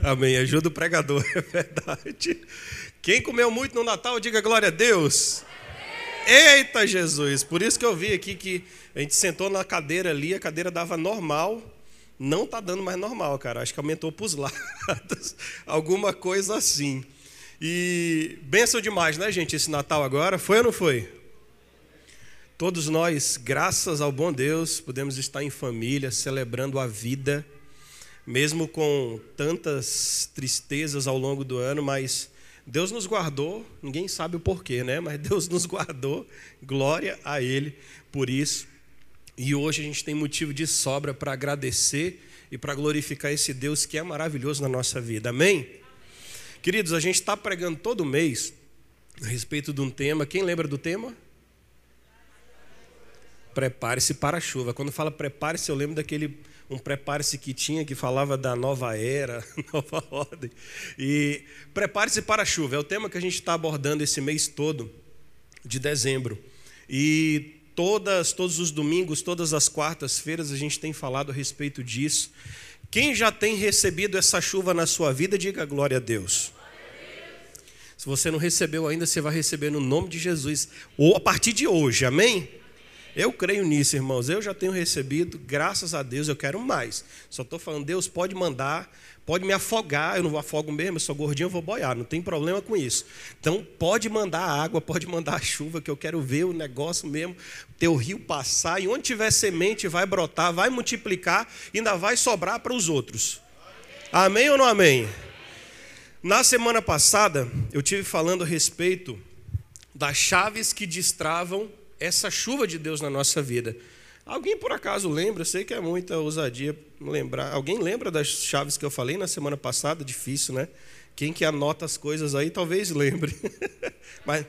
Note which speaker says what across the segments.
Speaker 1: Amém. Ajuda o pregador, é verdade. Quem comeu muito no Natal, diga glória a Deus. Eita Jesus! Por isso que eu vi aqui que a gente sentou na cadeira ali, a cadeira dava normal. Não está dando mais normal, cara. Acho que aumentou para os lados. Alguma coisa assim. E benção demais, né, gente, esse Natal agora? Foi ou não foi? Todos nós, graças ao bom Deus, podemos estar em família, celebrando a vida, mesmo com tantas tristezas ao longo do ano, mas Deus nos guardou, ninguém sabe o porquê, né? Mas Deus nos guardou, glória a Ele por isso. E hoje a gente tem motivo de sobra para agradecer e para glorificar esse Deus que é maravilhoso na nossa vida, amém? Queridos, a gente está pregando todo mês a respeito de um tema. Quem lembra do tema? Prepare-se para a chuva. Quando fala prepare-se, eu lembro daquele um prepare-se que tinha que falava da nova era, nova ordem. E prepare-se para a chuva é o tema que a gente está abordando esse mês todo de dezembro. E todas, todos os domingos, todas as quartas-feiras a gente tem falado a respeito disso. Quem já tem recebido essa chuva na sua vida, diga glória a Deus. Se você não recebeu ainda, você vai receber no nome de Jesus, ou a partir de hoje, amém? Eu creio nisso, irmãos. Eu já tenho recebido, graças a Deus, eu quero mais. Só estou falando, Deus pode mandar, pode me afogar. Eu não vou afogo mesmo, eu sou gordinho, eu vou boiar, não tem problema com isso. Então, pode mandar água, pode mandar a chuva, que eu quero ver o negócio mesmo, teu rio passar, e onde tiver semente, vai brotar, vai multiplicar, ainda vai sobrar para os outros. Amém ou não amém? Na semana passada, eu tive falando a respeito das chaves que destravam essa chuva de Deus na nossa vida. Alguém por acaso lembra? Eu sei que é muita ousadia lembrar. Alguém lembra das chaves que eu falei na semana passada? Difícil, né? Quem que anota as coisas aí talvez lembre. Mas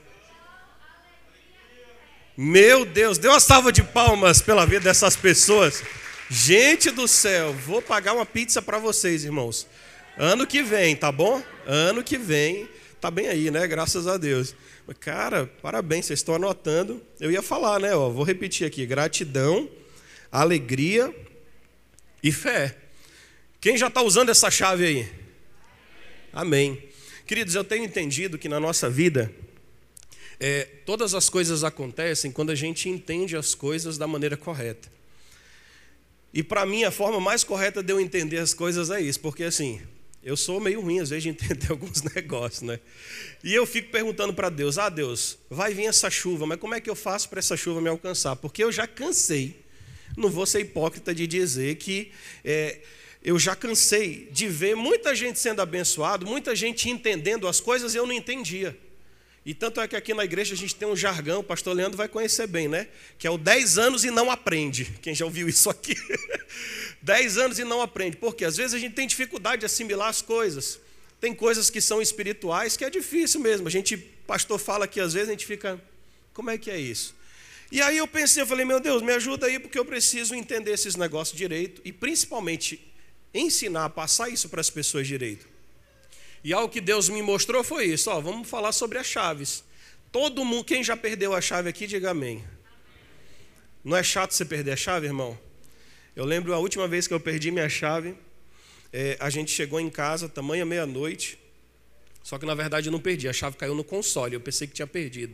Speaker 1: Meu Deus, deu uma salva de palmas pela vida dessas pessoas. Gente do céu, vou pagar uma pizza para vocês, irmãos. Ano que vem, tá bom? Ano que vem, tá bem aí, né? Graças a Deus. Cara, parabéns, vocês estão anotando. Eu ia falar, né? Ó, vou repetir aqui: gratidão, alegria e fé. Quem já está usando essa chave aí? Amém. Queridos, eu tenho entendido que na nossa vida, é, todas as coisas acontecem quando a gente entende as coisas da maneira correta. E para mim, a forma mais correta de eu entender as coisas é isso, porque assim, eu sou meio ruim às vezes de entender alguns negócios, né? E eu fico perguntando para Deus: Ah, Deus, vai vir essa chuva, mas como é que eu faço para essa chuva me alcançar? Porque eu já cansei, não vou ser hipócrita de dizer que é, eu já cansei de ver muita gente sendo abençoado, muita gente entendendo as coisas e eu não entendia. E tanto é que aqui na igreja a gente tem um jargão, o pastor Leandro vai conhecer bem, né? Que é o 10 anos e não aprende. Quem já ouviu isso aqui? 10 anos e não aprende. Porque às vezes a gente tem dificuldade de assimilar as coisas. Tem coisas que são espirituais que é difícil mesmo. A gente, pastor fala que às vezes a gente fica, como é que é isso? E aí eu pensei, eu falei, meu Deus, me ajuda aí porque eu preciso entender esses negócios direito e principalmente ensinar, passar isso para as pessoas direito. E algo que Deus me mostrou foi isso. Ó, vamos falar sobre as chaves. Todo mundo, quem já perdeu a chave aqui, diga amém. Não é chato você perder a chave, irmão? Eu lembro a última vez que eu perdi minha chave, é, a gente chegou em casa, tamanha meia-noite, só que na verdade eu não perdi, a chave caiu no console, eu pensei que tinha perdido.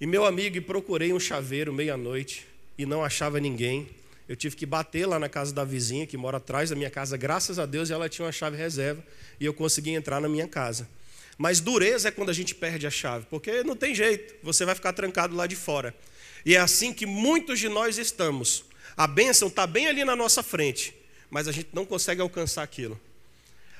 Speaker 1: E meu amigo, procurei um chaveiro meia-noite e não achava ninguém. Eu tive que bater lá na casa da vizinha, que mora atrás da minha casa, graças a Deus, ela tinha uma chave reserva e eu consegui entrar na minha casa. Mas dureza é quando a gente perde a chave, porque não tem jeito, você vai ficar trancado lá de fora. E é assim que muitos de nós estamos. A bênção está bem ali na nossa frente, mas a gente não consegue alcançar aquilo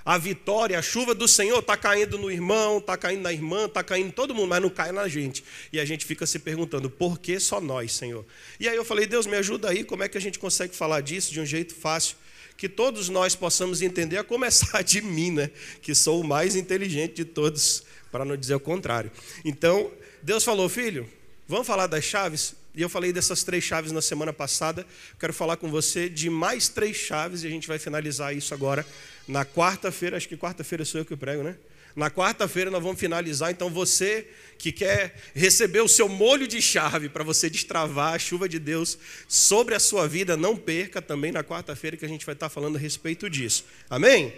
Speaker 1: a vitória, a chuva do Senhor está caindo no irmão, está caindo na irmã, está caindo em todo mundo, mas não cai na gente. E a gente fica se perguntando, por que só nós, Senhor? E aí eu falei, Deus, me ajuda aí, como é que a gente consegue falar disso de um jeito fácil? Que todos nós possamos entender, a começar de mim, né? Que sou o mais inteligente de todos, para não dizer o contrário. Então, Deus falou, filho, vamos falar das chaves? E eu falei dessas três chaves na semana passada. Quero falar com você de mais três chaves e a gente vai finalizar isso agora na quarta-feira. Acho que quarta-feira sou eu que prego, né? Na quarta-feira nós vamos finalizar. Então você que quer receber o seu molho de chave para você destravar a chuva de Deus sobre a sua vida, não perca também na quarta-feira que a gente vai estar falando a respeito disso. Amém?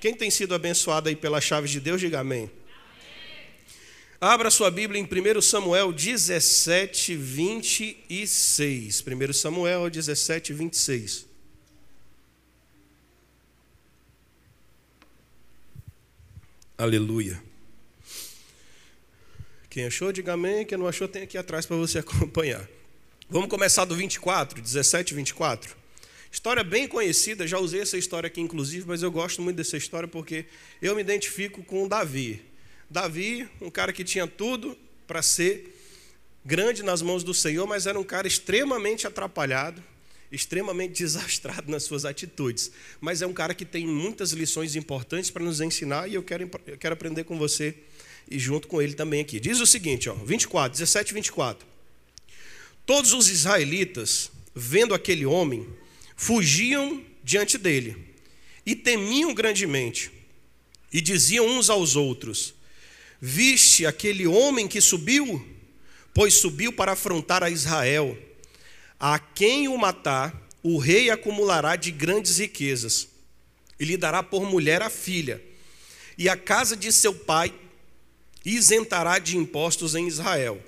Speaker 1: Quem tem sido abençoado aí pelas chaves de Deus, diga amém. Abra sua Bíblia em 1 Samuel 17, 26. 1 Samuel 17, 26. Aleluia. Quem achou, diga amém. Quem não achou, tem aqui atrás para você acompanhar. Vamos começar do 24, 17 e 24. História bem conhecida, já usei essa história aqui inclusive, mas eu gosto muito dessa história porque eu me identifico com Davi. Davi, um cara que tinha tudo para ser grande nas mãos do Senhor, mas era um cara extremamente atrapalhado, extremamente desastrado nas suas atitudes. Mas é um cara que tem muitas lições importantes para nos ensinar e eu quero, eu quero aprender com você e junto com ele também aqui. Diz o seguinte, ó, 24, 17 e 24. Todos os israelitas, vendo aquele homem, fugiam diante dele e temiam grandemente, e diziam uns aos outros: Viste aquele homem que subiu? Pois subiu para afrontar a Israel. A quem o matar, o rei acumulará de grandes riquezas, e lhe dará por mulher a filha, e a casa de seu pai isentará de impostos em Israel.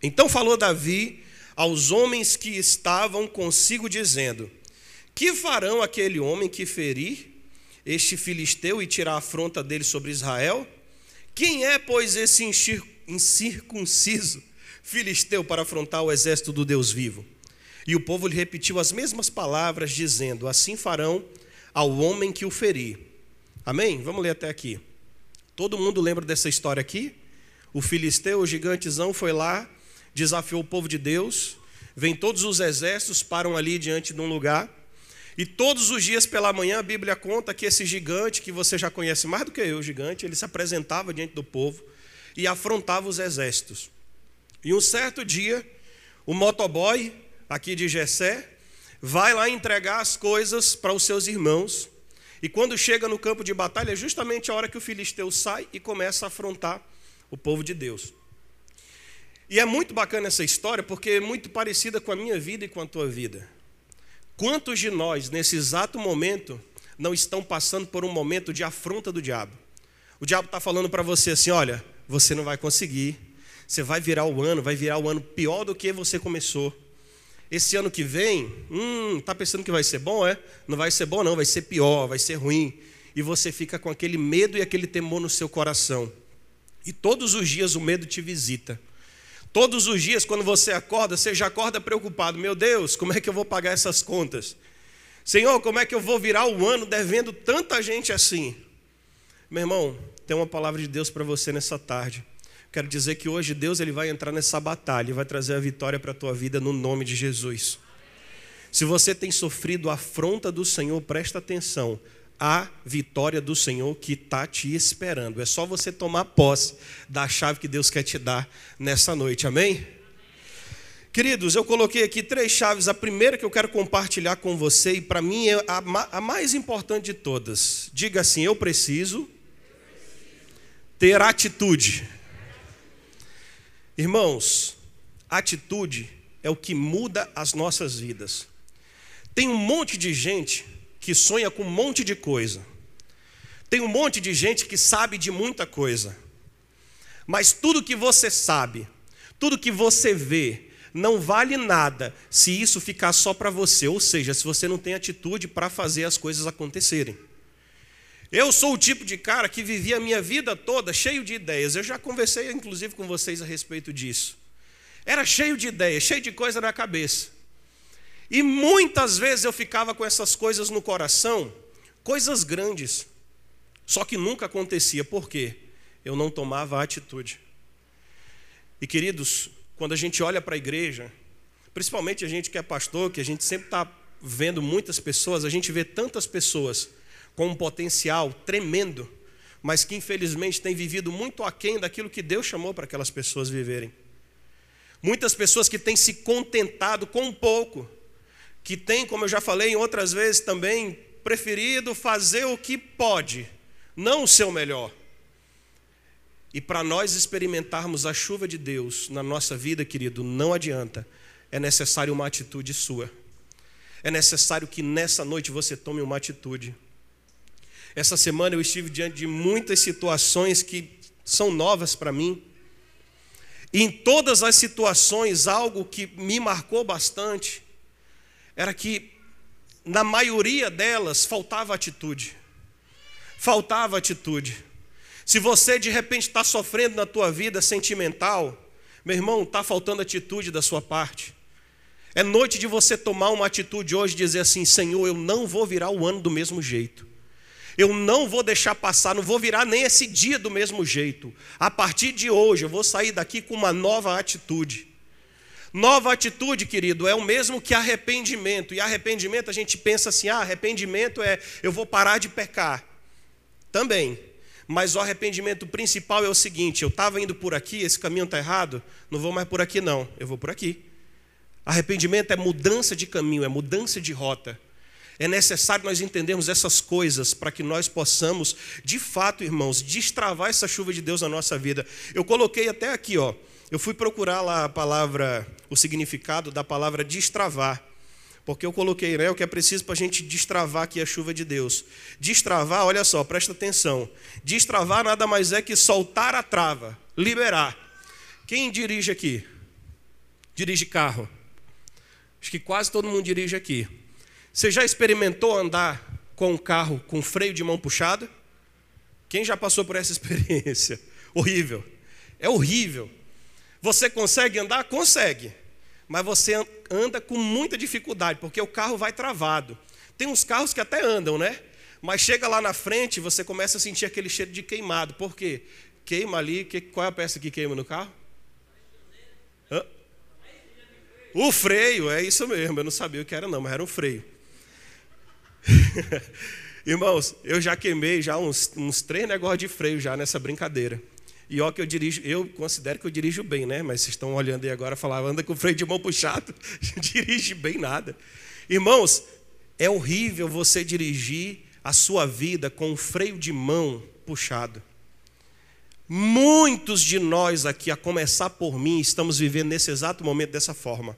Speaker 1: Então falou Davi aos homens que estavam consigo, dizendo: que farão aquele homem que ferir este filisteu e tirar a afronta dele sobre Israel? Quem é, pois, esse incircunciso filisteu para afrontar o exército do Deus vivo? E o povo lhe repetiu as mesmas palavras, dizendo: Assim farão ao homem que o ferir. Amém? Vamos ler até aqui. Todo mundo lembra dessa história aqui? O filisteu, o gigantezão, foi lá, desafiou o povo de Deus. Vem todos os exércitos, param ali diante de um lugar. E todos os dias pela manhã a Bíblia conta que esse gigante, que você já conhece mais do que eu, o gigante, ele se apresentava diante do povo e afrontava os exércitos. E um certo dia, o motoboy aqui de Jessé vai lá entregar as coisas para os seus irmãos. E quando chega no campo de batalha, é justamente a hora que o filisteu sai e começa a afrontar o povo de Deus. E é muito bacana essa história porque é muito parecida com a minha vida e com a tua vida. Quantos de nós, nesse exato momento, não estão passando por um momento de afronta do diabo? O diabo está falando para você assim: olha, você não vai conseguir, você vai virar o ano, vai virar o ano pior do que você começou. Esse ano que vem, hum, tá pensando que vai ser bom, é? Não vai ser bom, não, vai ser pior, vai ser ruim. E você fica com aquele medo e aquele temor no seu coração. E todos os dias o medo te visita. Todos os dias, quando você acorda, você já acorda preocupado: meu Deus, como é que eu vou pagar essas contas? Senhor, como é que eu vou virar o ano devendo tanta gente assim? Meu irmão, tem uma palavra de Deus para você nessa tarde. Quero dizer que hoje Deus ele vai entrar nessa batalha e vai trazer a vitória para a tua vida no nome de Jesus. Se você tem sofrido a afronta do Senhor, presta atenção a vitória do Senhor que está te esperando. É só você tomar posse da chave que Deus quer te dar nessa noite, amém? Queridos, eu coloquei aqui três chaves. A primeira que eu quero compartilhar com você, e para mim é a mais importante de todas. Diga assim: eu preciso ter atitude. Irmãos, atitude é o que muda as nossas vidas. Tem um monte de gente que sonha com um monte de coisa. Tem um monte de gente que sabe de muita coisa. Mas tudo que você sabe, tudo que você vê, não vale nada se isso ficar só para você, ou seja, se você não tem atitude para fazer as coisas acontecerem. Eu sou o tipo de cara que vivia a minha vida toda cheio de ideias. Eu já conversei inclusive com vocês a respeito disso. Era cheio de ideias, cheio de coisa na cabeça. E muitas vezes eu ficava com essas coisas no coração, coisas grandes, só que nunca acontecia. Por quê? Eu não tomava atitude. E queridos, quando a gente olha para a igreja, principalmente a gente que é pastor, que a gente sempre está vendo muitas pessoas, a gente vê tantas pessoas com um potencial tremendo, mas que infelizmente têm vivido muito aquém daquilo que Deus chamou para aquelas pessoas viverem. Muitas pessoas que têm se contentado com um pouco, que tem, como eu já falei em outras vezes também, preferido fazer o que pode, não o seu melhor. E para nós experimentarmos a chuva de Deus na nossa vida, querido, não adianta. É necessário uma atitude sua. É necessário que nessa noite você tome uma atitude. Essa semana eu estive diante de muitas situações que são novas para mim. E em todas as situações, algo que me marcou bastante era que, na maioria delas, faltava atitude. Faltava atitude. Se você de repente está sofrendo na tua vida sentimental, meu irmão, está faltando atitude da sua parte. É noite de você tomar uma atitude hoje e dizer assim: Senhor, eu não vou virar o ano do mesmo jeito. Eu não vou deixar passar, não vou virar nem esse dia do mesmo jeito. A partir de hoje, eu vou sair daqui com uma nova atitude. Nova atitude, querido, é o mesmo que arrependimento. E arrependimento, a gente pensa assim: ah, arrependimento é eu vou parar de pecar. Também. Mas o arrependimento principal é o seguinte: eu estava indo por aqui, esse caminho está errado, não vou mais por aqui, não, eu vou por aqui. Arrependimento é mudança de caminho, é mudança de rota. É necessário nós entendermos essas coisas para que nós possamos, de fato, irmãos, destravar essa chuva de Deus na nossa vida. Eu coloquei até aqui, ó. Eu fui procurar lá a palavra, o significado da palavra destravar. Porque eu coloquei né, o que é preciso para a gente destravar aqui a chuva de Deus. Destravar, olha só, presta atenção. Destravar nada mais é que soltar a trava, liberar. Quem dirige aqui? Dirige carro. Acho que quase todo mundo dirige aqui. Você já experimentou andar com um carro com freio de mão puxada? Quem já passou por essa experiência? Horrível. É horrível. Você consegue andar? Consegue. Mas você anda com muita dificuldade, porque o carro vai travado. Tem uns carros que até andam, né? Mas chega lá na frente, você começa a sentir aquele cheiro de queimado. Por quê? Queima ali. Que, qual é a peça que queima no carro? Hã? O freio, é isso mesmo. Eu não sabia o que era, não, mas era um freio. Irmãos, eu já queimei já uns, uns três negócios de freio já nessa brincadeira. E ó que eu dirijo, eu considero que eu dirijo bem, né? Mas vocês estão olhando aí agora falar, anda com o freio de mão puxado, dirige bem nada. Irmãos, é horrível você dirigir a sua vida com o freio de mão puxado. Muitos de nós aqui, a começar por mim, estamos vivendo nesse exato momento dessa forma.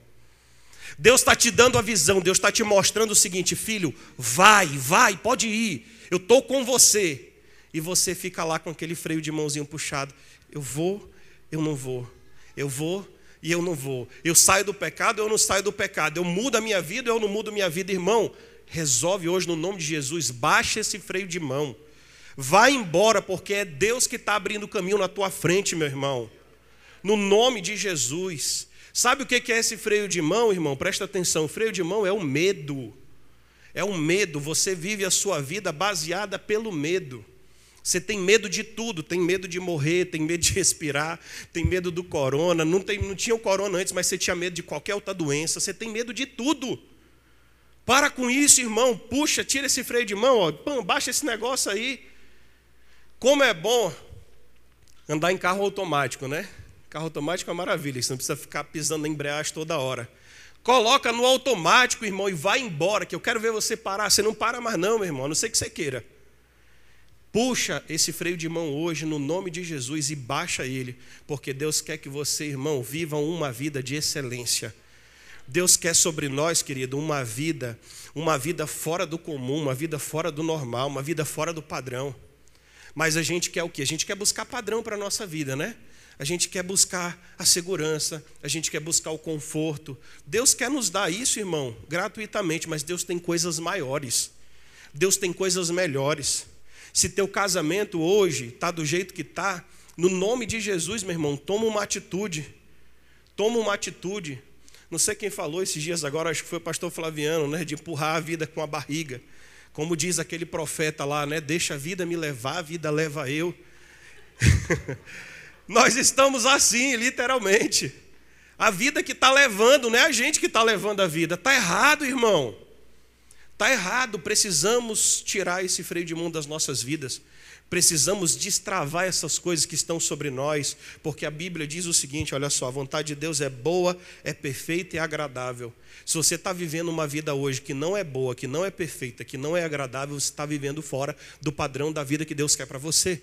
Speaker 1: Deus está te dando a visão, Deus está te mostrando o seguinte, filho, vai, vai, pode ir, eu estou com você. E você fica lá com aquele freio de mãozinho puxado. Eu vou, eu não vou. Eu vou e eu não vou. Eu saio do pecado, eu não saio do pecado. Eu mudo a minha vida, eu não mudo a minha vida, irmão. Resolve hoje no nome de Jesus, baixa esse freio de mão. Vai embora, porque é Deus que está abrindo o caminho na tua frente, meu irmão. No nome de Jesus. Sabe o que é esse freio de mão, irmão? Presta atenção: o freio de mão é o medo. É o medo. Você vive a sua vida baseada pelo medo. Você tem medo de tudo, tem medo de morrer, tem medo de respirar, tem medo do corona. Não, tem, não tinha o corona antes, mas você tinha medo de qualquer outra doença. Você tem medo de tudo. Para com isso, irmão. Puxa, tira esse freio de mão, ó. Pã, baixa esse negócio aí. Como é bom andar em carro automático, né? Carro automático é uma maravilha, você não precisa ficar pisando na embreagem toda hora. Coloca no automático, irmão, e vai embora, que eu quero ver você parar. Você não para mais, não, meu irmão, a não sei que você queira. Puxa esse freio de mão hoje no nome de Jesus e baixa ele, porque Deus quer que você, irmão, viva uma vida de excelência. Deus quer sobre nós, querido, uma vida, uma vida fora do comum, uma vida fora do normal, uma vida fora do padrão. Mas a gente quer o quê? A gente quer buscar padrão para a nossa vida, né? A gente quer buscar a segurança, a gente quer buscar o conforto. Deus quer nos dar isso, irmão, gratuitamente, mas Deus tem coisas maiores. Deus tem coisas melhores. Se teu casamento hoje está do jeito que está, no nome de Jesus, meu irmão, toma uma atitude. Toma uma atitude. Não sei quem falou esses dias agora, acho que foi o pastor Flaviano, né, de empurrar a vida com a barriga. Como diz aquele profeta lá, né, deixa a vida me levar, a vida leva eu. Nós estamos assim, literalmente. A vida que está levando, não é a gente que está levando a vida. Está errado, irmão. Está errado. Precisamos tirar esse freio de mão das nossas vidas. Precisamos destravar essas coisas que estão sobre nós, porque a Bíblia diz o seguinte: olha só, a vontade de Deus é boa, é perfeita e agradável. Se você está vivendo uma vida hoje que não é boa, que não é perfeita, que não é agradável, você está vivendo fora do padrão da vida que Deus quer para você.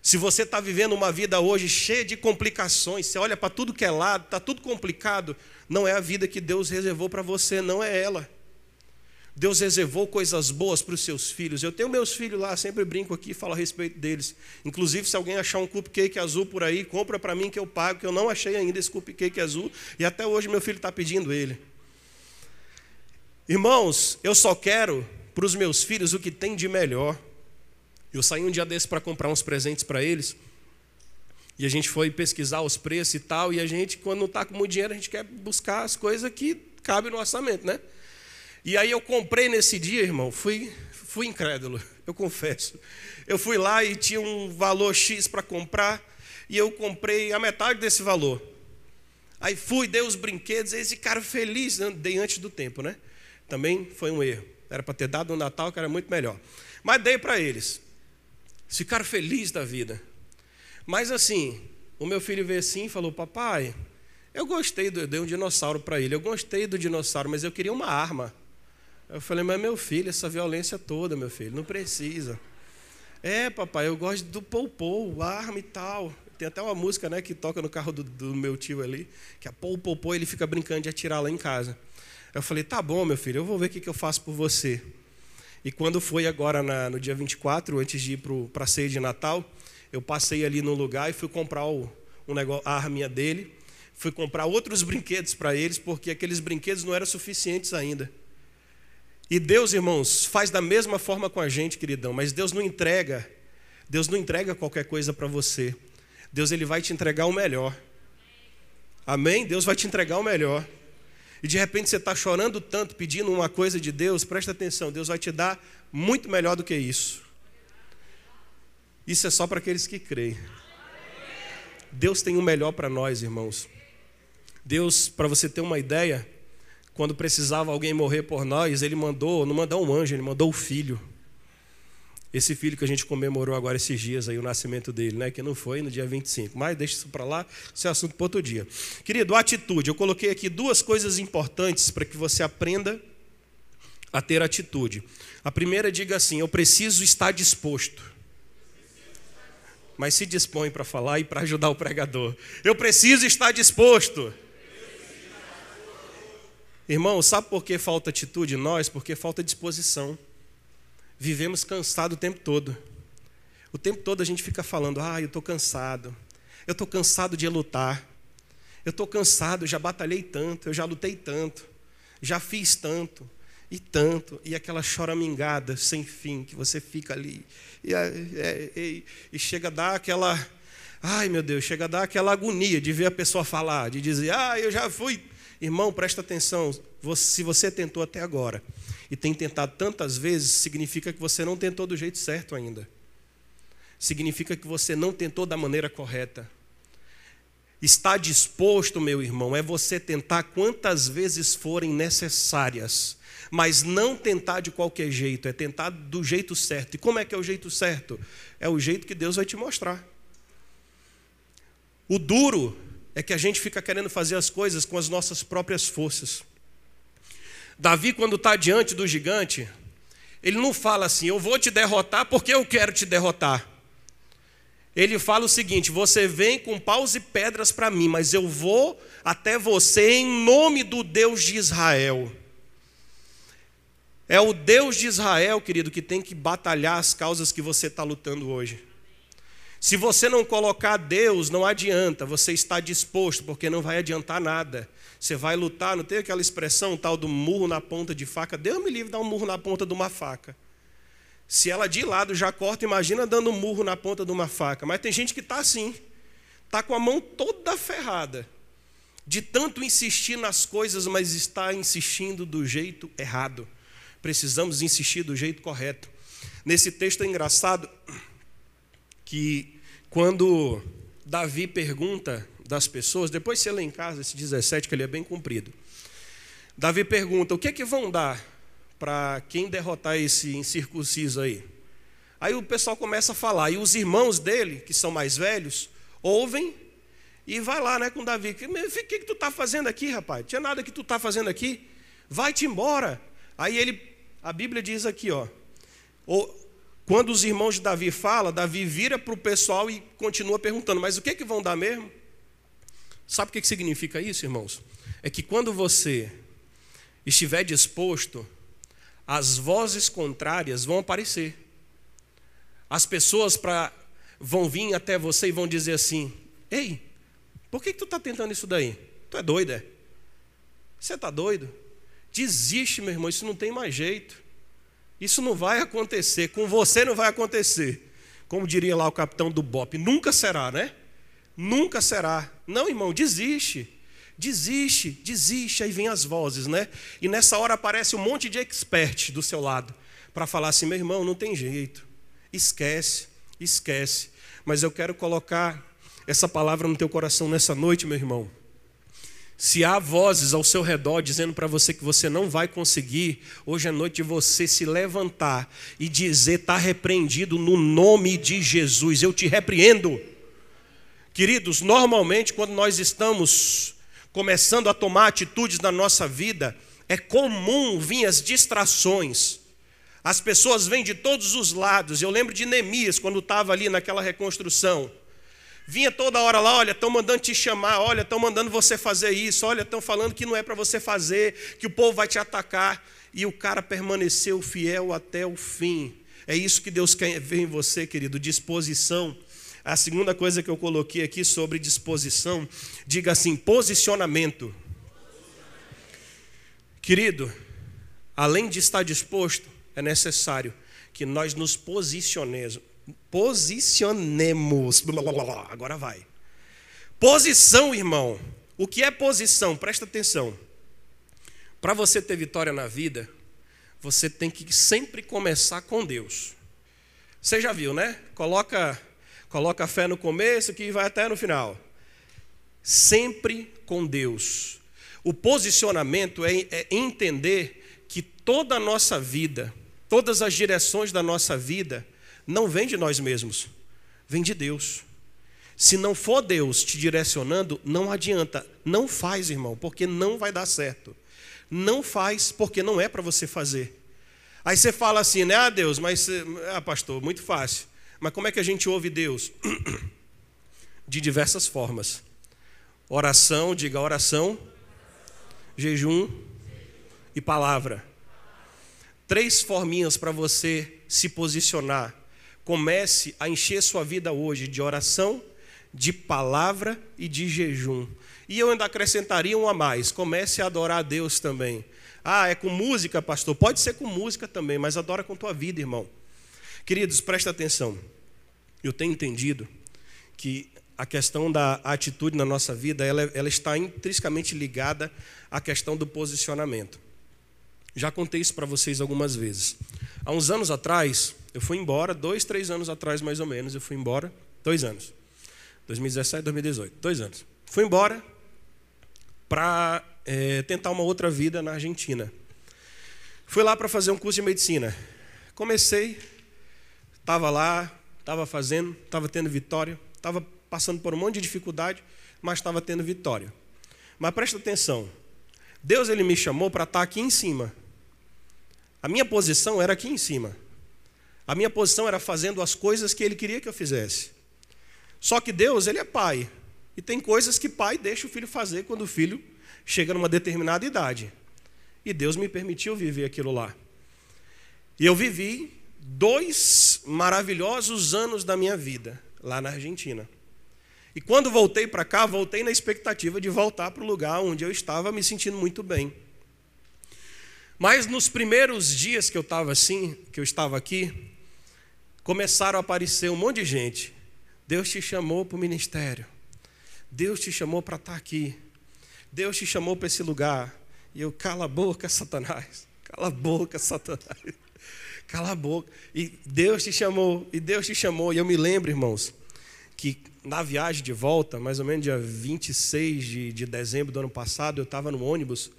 Speaker 1: Se você está vivendo uma vida hoje cheia de complicações, você olha para tudo que é lado, está tudo complicado, não é a vida que Deus reservou para você, não é ela. Deus reservou coisas boas para os seus filhos. Eu tenho meus filhos lá, sempre brinco aqui, falo a respeito deles. Inclusive, se alguém achar um cupcake azul por aí, compra para mim que eu pago, que eu não achei ainda esse cupcake azul. E até hoje meu filho está pedindo ele. Irmãos, eu só quero para os meus filhos o que tem de melhor. Eu saí um dia desse para comprar uns presentes para eles. E a gente foi pesquisar os preços e tal. E a gente, quando não está com muito dinheiro, a gente quer buscar as coisas que cabem no orçamento, né? E aí eu comprei nesse dia, irmão, fui, fui incrédulo, eu confesso. Eu fui lá e tinha um valor X para comprar, e eu comprei a metade desse valor. Aí fui, dei os brinquedos, e esse cara feliz, né? dei antes do tempo, né? Também foi um erro. Era para ter dado no Natal, que era muito melhor. Mas dei para eles. Ficaram felizes da vida. Mas assim, o meu filho veio assim e falou: Papai, eu gostei, do, eu dei um dinossauro para ele. Eu gostei do dinossauro, mas eu queria uma arma. Eu falei, mas meu filho, essa violência toda, meu filho, não precisa. É, papai, eu gosto do poupou, arma e tal. Tem até uma música né, que toca no carro do, do meu tio ali, que é pou, pou, pou, ele fica brincando de atirar lá em casa. Eu falei, tá bom, meu filho, eu vou ver o que, que eu faço por você. E quando foi agora na, no dia 24, antes de ir para a ceia de Natal, eu passei ali no lugar e fui comprar o, um negócio, a arminha dele, fui comprar outros brinquedos para eles, porque aqueles brinquedos não eram suficientes ainda. E Deus, irmãos, faz da mesma forma com a gente, queridão, mas Deus não entrega, Deus não entrega qualquer coisa para você. Deus ele vai te entregar o melhor. Amém? Deus vai te entregar o melhor. E de repente você está chorando tanto, pedindo uma coisa de Deus, presta atenção, Deus vai te dar muito melhor do que isso. Isso é só para aqueles que creem. Deus tem o melhor para nós, irmãos. Deus, para você ter uma ideia, quando precisava alguém morrer por nós, ele mandou, não mandou um anjo, ele mandou o filho. Esse filho que a gente comemorou agora esses dias aí, o nascimento dele, né? Que não foi no dia 25. Mas deixa isso para lá, isso é assunto para outro dia. Querido, atitude. Eu coloquei aqui duas coisas importantes para que você aprenda a ter atitude. A primeira, diga assim: eu preciso estar disposto. Mas se dispõe para falar e para ajudar o pregador. Eu preciso estar disposto. Irmão, sabe por que falta atitude em nós? Porque falta disposição. Vivemos cansado o tempo todo. O tempo todo a gente fica falando: ah, eu estou cansado. Eu estou cansado de lutar. Eu estou cansado, já batalhei tanto, eu já lutei tanto, já fiz tanto e tanto, e aquela choramingada sem fim que você fica ali, e, é, e, e, chega a dar aquela, ai meu Deus, chega a dar aquela agonia de ver a pessoa falar, de dizer, ah, eu já fui Irmão, presta atenção. Se você tentou até agora e tem tentado tantas vezes, significa que você não tentou do jeito certo ainda. Significa que você não tentou da maneira correta. Está disposto, meu irmão, é você tentar quantas vezes forem necessárias, mas não tentar de qualquer jeito, é tentar do jeito certo. E como é que é o jeito certo? É o jeito que Deus vai te mostrar. O duro é que a gente fica querendo fazer as coisas com as nossas próprias forças. Davi, quando está diante do gigante, ele não fala assim: Eu vou te derrotar porque eu quero te derrotar. Ele fala o seguinte: Você vem com paus e pedras para mim, mas eu vou até você em nome do Deus de Israel. É o Deus de Israel, querido, que tem que batalhar as causas que você está lutando hoje. Se você não colocar Deus, não adianta, você está disposto, porque não vai adiantar nada. Você vai lutar, não tem aquela expressão tal do murro na ponta de faca? Deus me livre de dar um murro na ponta de uma faca. Se ela de lado já corta, imagina dando um murro na ponta de uma faca. Mas tem gente que está assim, está com a mão toda ferrada, de tanto insistir nas coisas, mas está insistindo do jeito errado. Precisamos insistir do jeito correto. Nesse texto é engraçado que quando Davi pergunta das pessoas, depois você lê em casa esse 17, que ele é bem comprido. Davi pergunta: o que é que vão dar para quem derrotar esse incircunciso aí? Aí o pessoal começa a falar, e os irmãos dele, que são mais velhos, ouvem e vai lá né, com Davi. O que, que, que tu está fazendo aqui, rapaz? Tinha nada que tu está fazendo aqui. Vai-te embora. Aí ele, a Bíblia diz aqui, ó. Quando os irmãos de Davi falam, Davi vira para o pessoal e continua perguntando: mas o que, é que vão dar mesmo? Sabe o que, que significa isso, irmãos? É que quando você estiver disposto, as vozes contrárias vão aparecer. As pessoas pra, vão vir até você e vão dizer assim: Ei, por que, que tu está tentando isso daí? Tu é doido, é? Você está doido? Desiste, meu irmão, isso não tem mais jeito. Isso não vai acontecer, com você não vai acontecer. Como diria lá o capitão do BOP, nunca será, né? Nunca será. Não, irmão, desiste. Desiste, desiste. Aí vem as vozes, né? E nessa hora aparece um monte de expert do seu lado para falar assim: meu irmão, não tem jeito. Esquece, esquece. Mas eu quero colocar essa palavra no teu coração nessa noite, meu irmão. Se há vozes ao seu redor dizendo para você que você não vai conseguir, hoje é noite você se levantar e dizer: está repreendido no nome de Jesus, eu te repreendo. Queridos, normalmente quando nós estamos começando a tomar atitudes na nossa vida, é comum vir as distrações. As pessoas vêm de todos os lados. Eu lembro de Neemias, quando estava ali naquela reconstrução. Vinha toda hora lá, olha, estão mandando te chamar, olha, estão mandando você fazer isso, olha, estão falando que não é para você fazer, que o povo vai te atacar. E o cara permaneceu fiel até o fim. É isso que Deus quer ver em você, querido, disposição. A segunda coisa que eu coloquei aqui sobre disposição, diga assim: posicionamento. Querido, além de estar disposto, é necessário que nós nos posicionemos, posicionemos. Agora vai. Posição, irmão. O que é posição? Presta atenção. Para você ter vitória na vida, você tem que sempre começar com Deus. Você já viu, né? Coloca, coloca fé no começo que vai até no final. Sempre com Deus. O posicionamento é, é entender que toda a nossa vida, todas as direções da nossa vida, não vem de nós mesmos, vem de Deus. Se não for Deus te direcionando, não adianta. Não faz, irmão, porque não vai dar certo. Não faz porque não é para você fazer. Aí você fala assim, né? Ah, Deus, mas. Ah, pastor, muito fácil. Mas como é que a gente ouve Deus? De diversas formas. Oração, diga oração, jejum e palavra. Três forminhas para você se posicionar Comece a encher sua vida hoje de oração, de palavra e de jejum. E eu ainda acrescentaria um a mais: comece a adorar a Deus também. Ah, é com música, pastor? Pode ser com música também, mas adora com tua vida, irmão. Queridos, presta atenção. Eu tenho entendido que a questão da atitude na nossa vida, ela, ela está intrinsecamente ligada à questão do posicionamento. Já contei isso para vocês algumas vezes. Há uns anos atrás, eu fui embora, dois, três anos atrás mais ou menos, eu fui embora, dois anos. 2017, 2018, dois anos. Fui embora para é, tentar uma outra vida na Argentina. Fui lá para fazer um curso de medicina. Comecei, estava lá, estava fazendo, estava tendo vitória, estava passando por um monte de dificuldade, mas estava tendo vitória. Mas presta atenção, Deus ele me chamou para estar aqui em cima. A minha posição era aqui em cima. A minha posição era fazendo as coisas que ele queria que eu fizesse. Só que Deus, ele é pai. E tem coisas que pai deixa o filho fazer quando o filho chega numa determinada idade. E Deus me permitiu viver aquilo lá. E eu vivi dois maravilhosos anos da minha vida lá na Argentina. E quando voltei para cá, voltei na expectativa de voltar para o lugar onde eu estava me sentindo muito bem. Mas nos primeiros dias que eu estava assim, que eu estava aqui, começaram a aparecer um monte de gente. Deus te chamou para o ministério. Deus te chamou para estar aqui. Deus te chamou para esse lugar. E eu, cala a boca, Satanás. Cala a boca, Satanás. Cala a boca. E Deus te chamou, e Deus te chamou. E eu me lembro, irmãos, que na viagem de volta, mais ou menos dia 26 de, de dezembro do ano passado, eu estava no ônibus.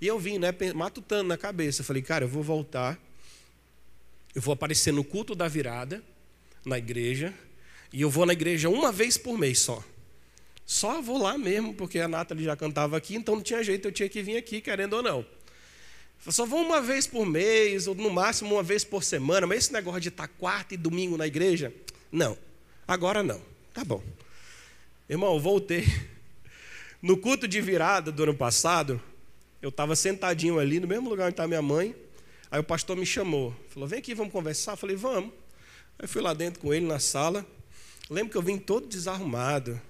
Speaker 1: E eu vim, né, matutando na cabeça. Eu falei, cara, eu vou voltar eu vou aparecer no culto da virada, na igreja, e eu vou na igreja uma vez por mês só. Só vou lá mesmo, porque a Nathalie já cantava aqui, então não tinha jeito, eu tinha que vir aqui, querendo ou não. Eu só vou uma vez por mês, ou no máximo uma vez por semana, mas esse negócio de estar quarta e domingo na igreja, não. Agora não. Tá bom. Irmão, voltei. No culto de virada do ano passado, eu estava sentadinho ali, no mesmo lugar onde está minha mãe. Aí o pastor me chamou, falou: vem aqui, vamos conversar. Eu falei: vamos. Aí fui lá dentro com ele na sala. Lembro que eu vim todo desarrumado.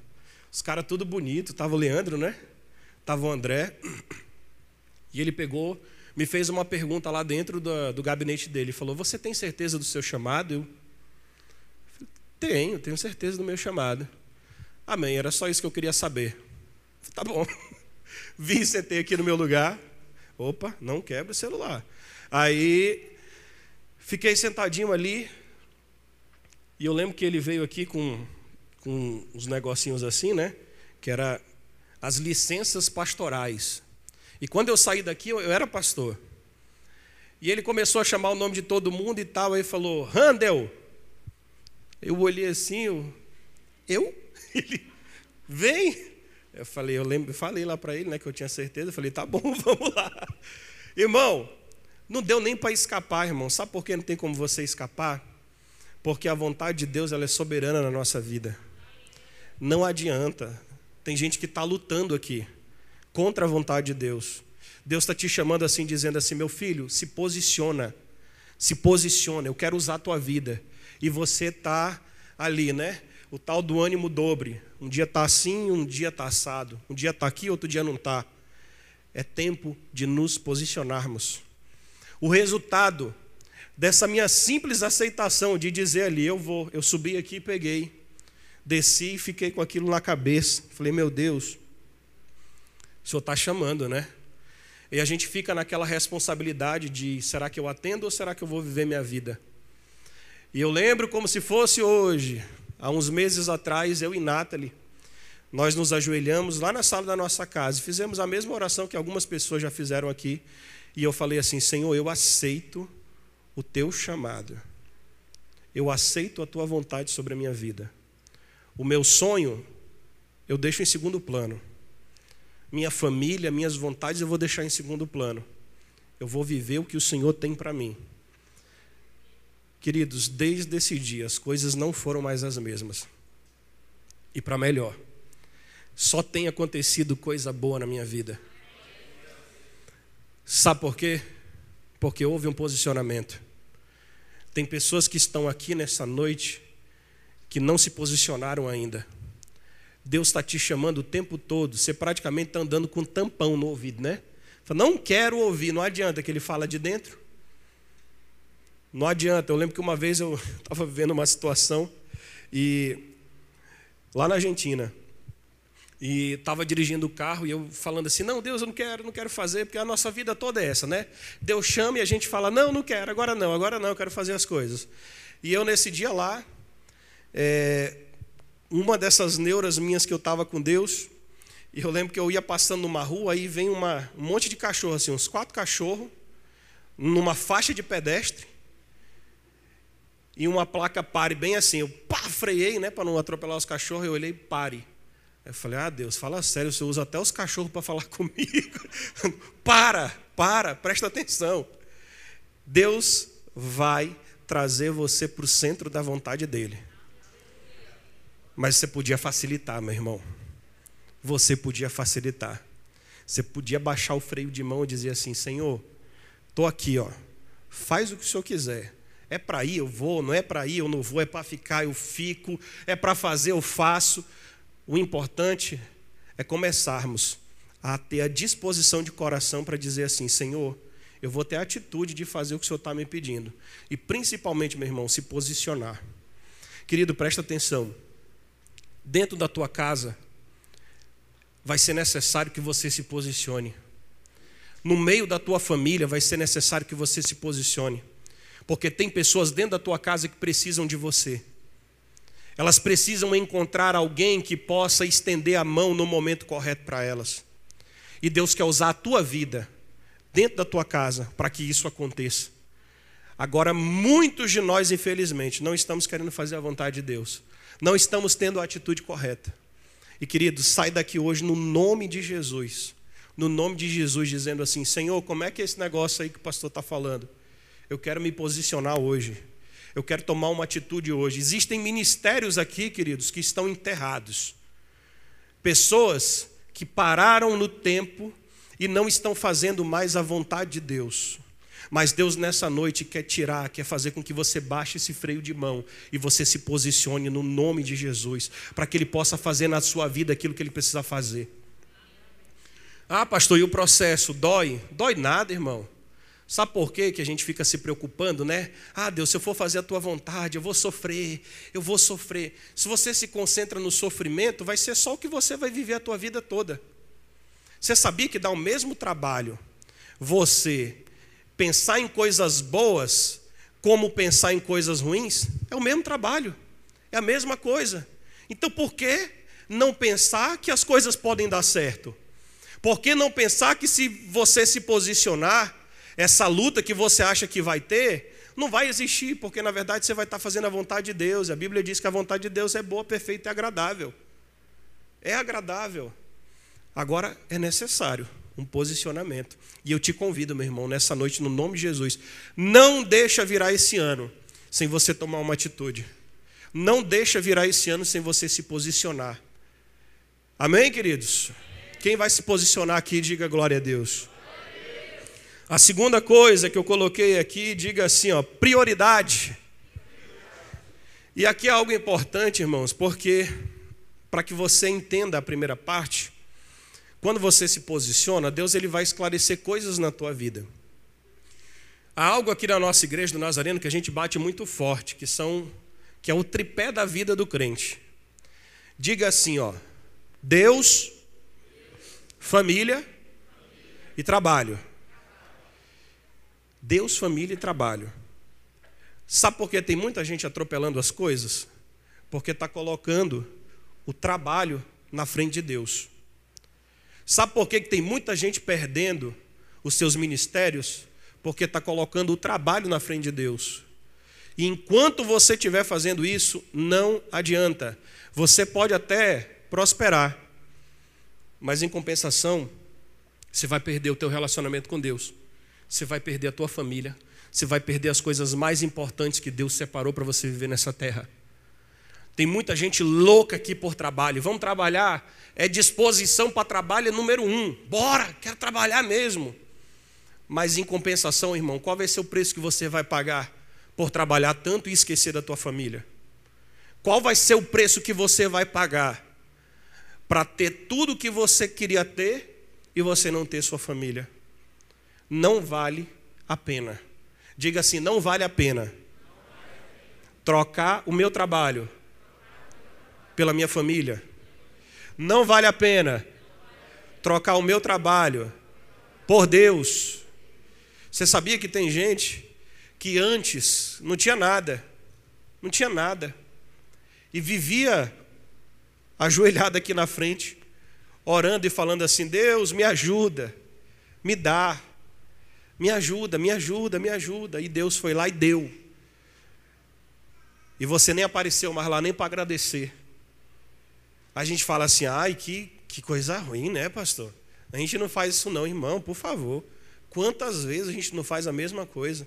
Speaker 1: Os caras tudo bonito. Tava o Leandro, né? Tava o André. E ele pegou, me fez uma pergunta lá dentro do, do gabinete dele. Falou: Você tem certeza do seu chamado? Eu falei, tenho, tenho certeza do meu chamado. Amém, era só isso que eu queria saber. Falei, tá bom. Vim, sentei aqui no meu lugar. Opa, não quebra o celular. Aí fiquei sentadinho ali. E eu lembro que ele veio aqui com, com uns negocinhos assim, né? Que era as licenças pastorais. E quando eu saí daqui, eu, eu era pastor. E ele começou a chamar o nome de todo mundo e tal. Aí falou, Randel. Eu olhei assim, eu. eu? Ele, vem. Eu falei, eu lembro, falei lá para ele, né, que eu tinha certeza. Eu falei, tá bom, vamos lá. Irmão, não deu nem para escapar, irmão. Sabe por que não tem como você escapar? Porque a vontade de Deus ela é soberana na nossa vida. Não adianta. Tem gente que está lutando aqui contra a vontade de Deus. Deus está te chamando assim, dizendo assim: meu filho, se posiciona, se posiciona, eu quero usar a tua vida. E você está ali, né? O tal do ânimo dobre. Um dia está assim, um dia está assado. Um dia está aqui, outro dia não está. É tempo de nos posicionarmos. O resultado dessa minha simples aceitação de dizer ali, eu vou, eu subi aqui e peguei, desci e fiquei com aquilo na cabeça. Falei, meu Deus, o Senhor está chamando, né? E a gente fica naquela responsabilidade de: será que eu atendo ou será que eu vou viver minha vida? E eu lembro como se fosse hoje, há uns meses atrás, eu e Nathalie, nós nos ajoelhamos lá na sala da nossa casa e fizemos a mesma oração que algumas pessoas já fizeram aqui. E eu falei assim: Senhor, eu aceito o teu chamado, eu aceito a tua vontade sobre a minha vida. O meu sonho eu deixo em segundo plano minha família, minhas vontades eu vou deixar em segundo plano. Eu vou viver o que o Senhor tem para mim. Queridos, desde esse dia as coisas não foram mais as mesmas. E para melhor. Só tem acontecido coisa boa na minha vida. Sabe por quê? Porque houve um posicionamento. Tem pessoas que estão aqui nessa noite que não se posicionaram ainda. Deus está te chamando o tempo todo, você praticamente está andando com um tampão no ouvido, né? Fala, não quero ouvir, não adianta que ele fala de dentro. Não adianta. Eu lembro que uma vez eu estava vivendo uma situação e lá na Argentina e estava dirigindo o carro e eu falando assim, não, Deus, eu não quero, não quero fazer, porque a nossa vida toda é essa, né? Deus chama e a gente fala, não, não quero, agora não, agora não, eu quero fazer as coisas. E eu nesse dia lá, é, uma dessas neuras minhas que eu estava com Deus, e eu lembro que eu ia passando numa rua, aí vem uma, um monte de cachorro, assim, uns quatro cachorros, numa faixa de pedestre, e uma placa pare, bem assim. Eu pá, freiei, né, para não atropelar os cachorros, eu olhei, pare. Eu falei, ah, Deus, fala sério, você usa até os cachorros para falar comigo. para, para, presta atenção. Deus vai trazer você para o centro da vontade dele. Mas você podia facilitar, meu irmão. Você podia facilitar. Você podia baixar o freio de mão e dizer assim: Senhor, estou aqui, ó. Faz o que o Senhor quiser. É para ir, eu vou. Não é para ir, eu não vou. É para ficar, eu fico. É para fazer, eu faço. O importante é começarmos a ter a disposição de coração para dizer assim: Senhor, eu vou ter a atitude de fazer o que o Senhor está me pedindo. E principalmente, meu irmão, se posicionar. Querido, presta atenção dentro da tua casa, vai ser necessário que você se posicione. No meio da tua família, vai ser necessário que você se posicione. Porque tem pessoas dentro da tua casa que precisam de você. Elas precisam encontrar alguém que possa estender a mão no momento correto para elas. E Deus quer usar a tua vida dentro da tua casa para que isso aconteça. Agora, muitos de nós, infelizmente, não estamos querendo fazer a vontade de Deus não estamos tendo a atitude correta. E queridos, sai daqui hoje no nome de Jesus. No nome de Jesus, dizendo assim: Senhor, como é que é esse negócio aí que o pastor está falando? Eu quero me posicionar hoje. Eu quero tomar uma atitude hoje. Existem ministérios aqui, queridos, que estão enterrados. Pessoas que pararam no tempo e não estão fazendo mais a vontade de Deus. Mas Deus nessa noite quer tirar, quer fazer com que você baixe esse freio de mão e você se posicione no nome de Jesus, para que Ele possa fazer na sua vida aquilo que Ele precisa fazer. Ah, pastor, e o processo? Dói? Dói nada, irmão. Sabe por quê que a gente fica se preocupando, né? Ah, Deus, se eu for fazer a tua vontade, eu vou sofrer, eu vou sofrer. Se você se concentra no sofrimento, vai ser só o que você vai viver a tua vida toda. Você sabia que dá o mesmo trabalho você pensar em coisas boas como pensar em coisas ruins? É o mesmo trabalho, é a mesma coisa. Então por que não pensar que as coisas podem dar certo? Por que não pensar que se você se posicionar, essa luta que você acha que vai ter, não vai existir, porque na verdade você vai estar fazendo a vontade de Deus. A Bíblia diz que a vontade de Deus é boa, perfeita e agradável. É agradável. Agora é necessário um posicionamento. E eu te convido, meu irmão, nessa noite, no nome de Jesus, não deixa virar esse ano sem você tomar uma atitude. Não deixa virar esse ano sem você se posicionar. Amém, queridos? Quem vai se posicionar aqui, diga glória a Deus. A segunda coisa que eu coloquei aqui, diga assim, ó, prioridade. E aqui é algo importante, irmãos, porque para que você entenda a primeira parte, quando você se posiciona, Deus ele vai esclarecer coisas na tua vida. Há algo aqui na nossa igreja do Nazareno que a gente bate muito forte, que são que é o tripé da vida do crente. Diga assim, ó: Deus, família e trabalho. Deus, família e trabalho. Sabe por que tem muita gente atropelando as coisas? Porque está colocando o trabalho na frente de Deus. Sabe por que tem muita gente perdendo os seus ministérios? Porque está colocando o trabalho na frente de Deus. E enquanto você estiver fazendo isso, não adianta. Você pode até prosperar, mas em compensação, você vai perder o teu relacionamento com Deus. Você vai perder a tua família. Você vai perder as coisas mais importantes que Deus separou para você viver nessa terra. Tem muita gente louca aqui por trabalho. Vamos trabalhar é disposição para trabalho número um. Bora, quero trabalhar mesmo. Mas em compensação, irmão, qual vai ser o preço que você vai pagar por trabalhar tanto e esquecer da tua família? Qual vai ser o preço que você vai pagar para ter tudo que você queria ter e você não ter sua família? Não vale a pena. Diga assim: não vale a pena trocar o meu trabalho pela minha família. Não vale a pena trocar o meu trabalho por Deus. Você sabia que tem gente que antes não tinha nada, não tinha nada, e vivia ajoelhado aqui na frente, orando e falando assim: Deus, me ajuda, me dá, me ajuda, me ajuda, me ajuda. E Deus foi lá e deu. E você nem apareceu mais lá nem para agradecer a gente fala assim, ai, que, que coisa ruim, né, pastor? A gente não faz isso não, irmão, por favor. Quantas vezes a gente não faz a mesma coisa?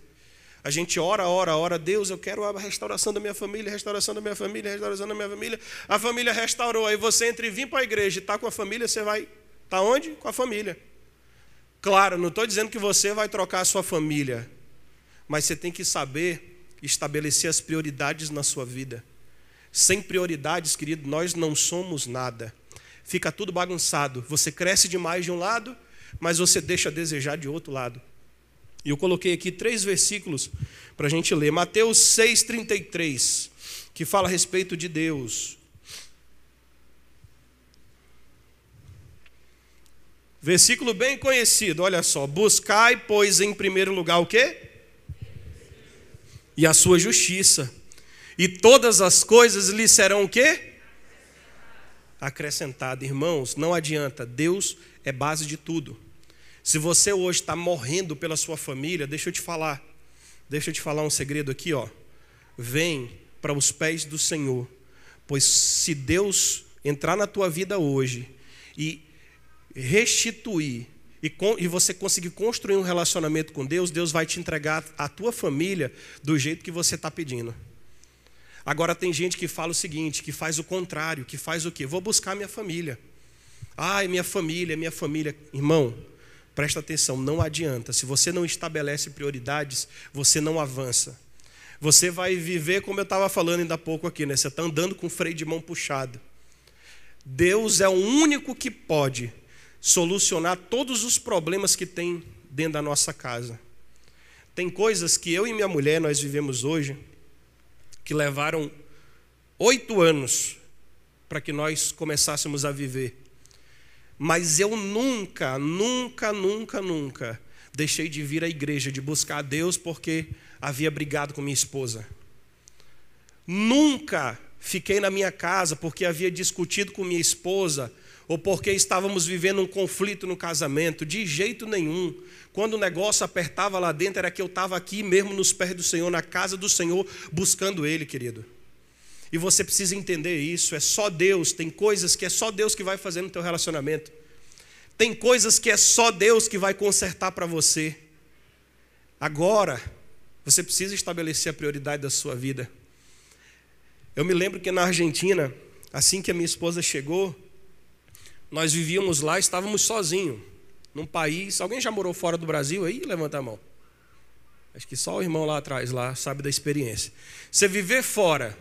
Speaker 1: A gente ora, ora, ora, Deus, eu quero a restauração da minha família, restauração da minha família, restauração da minha família. A família restaurou, aí você entre vir para a igreja e está com a família, você vai. Está onde? Com a família. Claro, não estou dizendo que você vai trocar a sua família, mas você tem que saber estabelecer as prioridades na sua vida. Sem prioridades, querido, nós não somos nada. Fica tudo bagunçado. Você cresce demais de um lado, mas você deixa a desejar de outro lado. E eu coloquei aqui três versículos para a gente ler. Mateus 6,33, que fala a respeito de Deus. Versículo bem conhecido, olha só. Buscai, pois, em primeiro lugar o quê? E a sua justiça e todas as coisas lhe serão o quê? Acrescentado. Irmãos, não adianta, Deus é base de tudo. Se você hoje está morrendo pela sua família, deixa eu te falar, deixa eu te falar um segredo aqui, ó. Vem para os pés do Senhor, pois se Deus entrar na tua vida hoje e restituir e, com, e, você conseguir construir um relacionamento com Deus, Deus vai te entregar a tua família do jeito que você está pedindo. Agora tem gente que fala o seguinte, que faz o contrário, que faz o quê? Vou buscar minha família. Ai, minha família, minha família. Irmão, presta atenção, não adianta. Se você não estabelece prioridades, você não avança. Você vai viver como eu estava falando ainda há pouco aqui, né? Você está andando com o freio de mão puxado. Deus é o único que pode solucionar todos os problemas que tem dentro da nossa casa. Tem coisas que eu e minha mulher nós vivemos hoje que levaram oito anos para que nós começássemos a viver. Mas eu nunca, nunca, nunca, nunca deixei de vir à igreja, de buscar a Deus porque havia brigado com minha esposa. Nunca fiquei na minha casa porque havia discutido com minha esposa ou porque estávamos vivendo um conflito no casamento, de jeito nenhum. Quando o negócio apertava lá dentro, era que eu estava aqui mesmo nos pés do Senhor, na casa do Senhor, buscando Ele, querido. E você precisa entender isso, é só Deus, tem coisas que é só Deus que vai fazer no teu relacionamento. Tem coisas que é só Deus que vai consertar para você. Agora, você precisa estabelecer a prioridade da sua vida. Eu me lembro que na Argentina, assim que a minha esposa chegou, nós vivíamos lá, estávamos sozinhos, num país. Alguém já morou fora do Brasil aí? Levanta a mão. Acho que só o irmão lá atrás lá sabe da experiência. Você viver fora,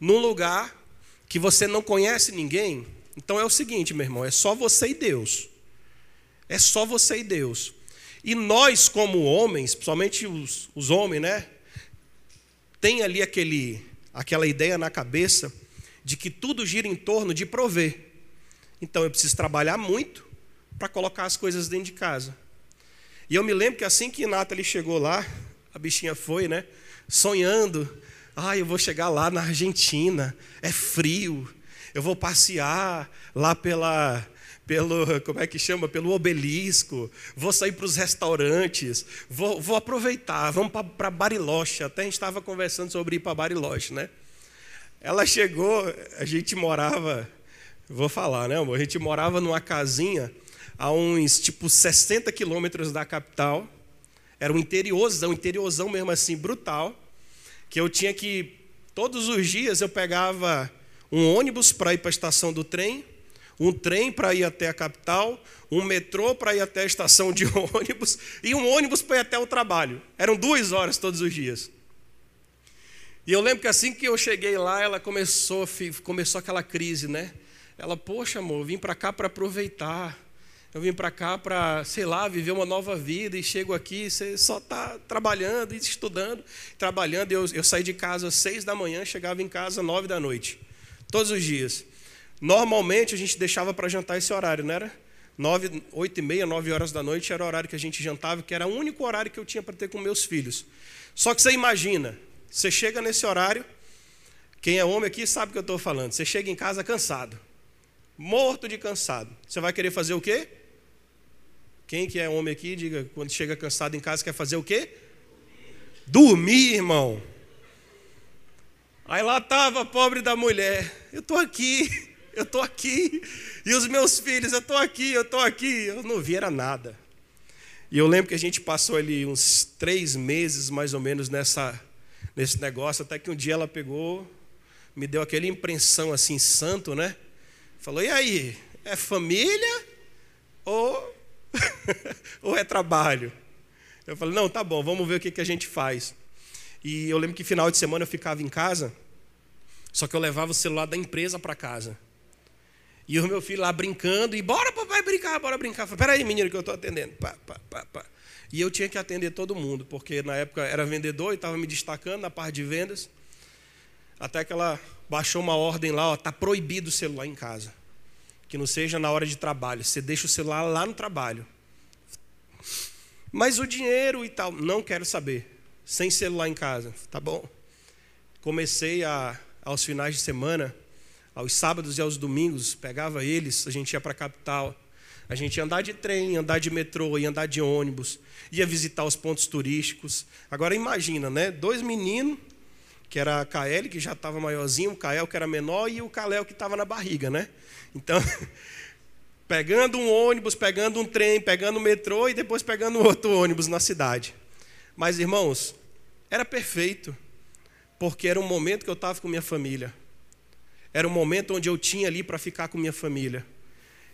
Speaker 1: num lugar que você não conhece ninguém, então é o seguinte, meu irmão, é só você e Deus. É só você e Deus. E nós, como homens, principalmente os, os homens, né? Tem ali aquele, aquela ideia na cabeça de que tudo gira em torno de prover. Então eu preciso trabalhar muito para colocar as coisas dentro de casa. E eu me lembro que assim que Nathalie chegou lá, a bichinha foi, né? Sonhando ah, eu vou chegar lá na Argentina, é frio, eu vou passear lá pela, pelo, como é que chama? Pelo obelisco, vou sair para os restaurantes, vou, vou aproveitar, vamos para Bariloche. Até a gente estava conversando sobre ir para Bariloche, né? Ela chegou, a gente morava, vou falar, né, amor? A gente morava numa casinha a uns tipo 60 quilômetros da capital. Era um interiorzão, interiorzão mesmo assim, brutal que eu tinha que, todos os dias eu pegava um ônibus para ir para a estação do trem, um trem para ir até a capital, um metrô para ir até a estação de ônibus e um ônibus para ir até o trabalho. Eram duas horas todos os dias. E eu lembro que assim que eu cheguei lá, ela começou, começou aquela crise, né? Ela, poxa, amor, eu vim para cá para aproveitar. Eu vim para cá para, sei lá, viver uma nova vida e chego aqui, você só está trabalhando e estudando, trabalhando. Eu, eu saí de casa às seis da manhã, chegava em casa às nove da noite, todos os dias. Normalmente a gente deixava para jantar esse horário, não era? Nove, oito e meia, nove horas da noite era o horário que a gente jantava, que era o único horário que eu tinha para ter com meus filhos. Só que você imagina, você chega nesse horário, quem é homem aqui sabe o que eu estou falando. Você chega em casa cansado, morto de cansado. Você vai querer fazer o quê? Quem que é homem aqui, diga, quando chega cansado em casa, quer fazer o quê? Dormir, irmão. Aí lá estava a pobre da mulher. Eu estou aqui, eu estou aqui. E os meus filhos, eu estou aqui, eu estou aqui. Eu não vi era nada. E eu lembro que a gente passou ali uns três meses, mais ou menos, nessa, nesse negócio, até que um dia ela pegou, me deu aquela impressão assim, santo, né? Falou, e aí, é família ou ou é trabalho? Eu falei, não, tá bom, vamos ver o que, que a gente faz. E eu lembro que final de semana eu ficava em casa, só que eu levava o celular da empresa para casa. E o meu filho lá brincando, e bora papai brincar, bora brincar. Falei, peraí menino que eu estou atendendo. Pá, pá, pá, pá. E eu tinha que atender todo mundo, porque na época era vendedor e estava me destacando na parte de vendas. Até que ela baixou uma ordem lá, ó, tá proibido o celular em casa que não seja na hora de trabalho. Você deixa o celular lá no trabalho. Mas o dinheiro e tal, não quero saber. Sem celular em casa, tá bom? Comecei a, aos finais de semana, aos sábados e aos domingos, pegava eles, a gente ia para a capital. A gente ia andar de trem, andar de metrô, ia andar de ônibus, ia visitar os pontos turísticos. Agora imagina, né? Dois meninos, que era a Kael, que já estava maiorzinho, o Kael, que era menor, e o Kalel, que estava na barriga, né? Então, pegando um ônibus, pegando um trem, pegando um metrô e depois pegando outro ônibus na cidade. Mas, irmãos, era perfeito, porque era um momento que eu estava com minha família. Era um momento onde eu tinha ali para ficar com minha família.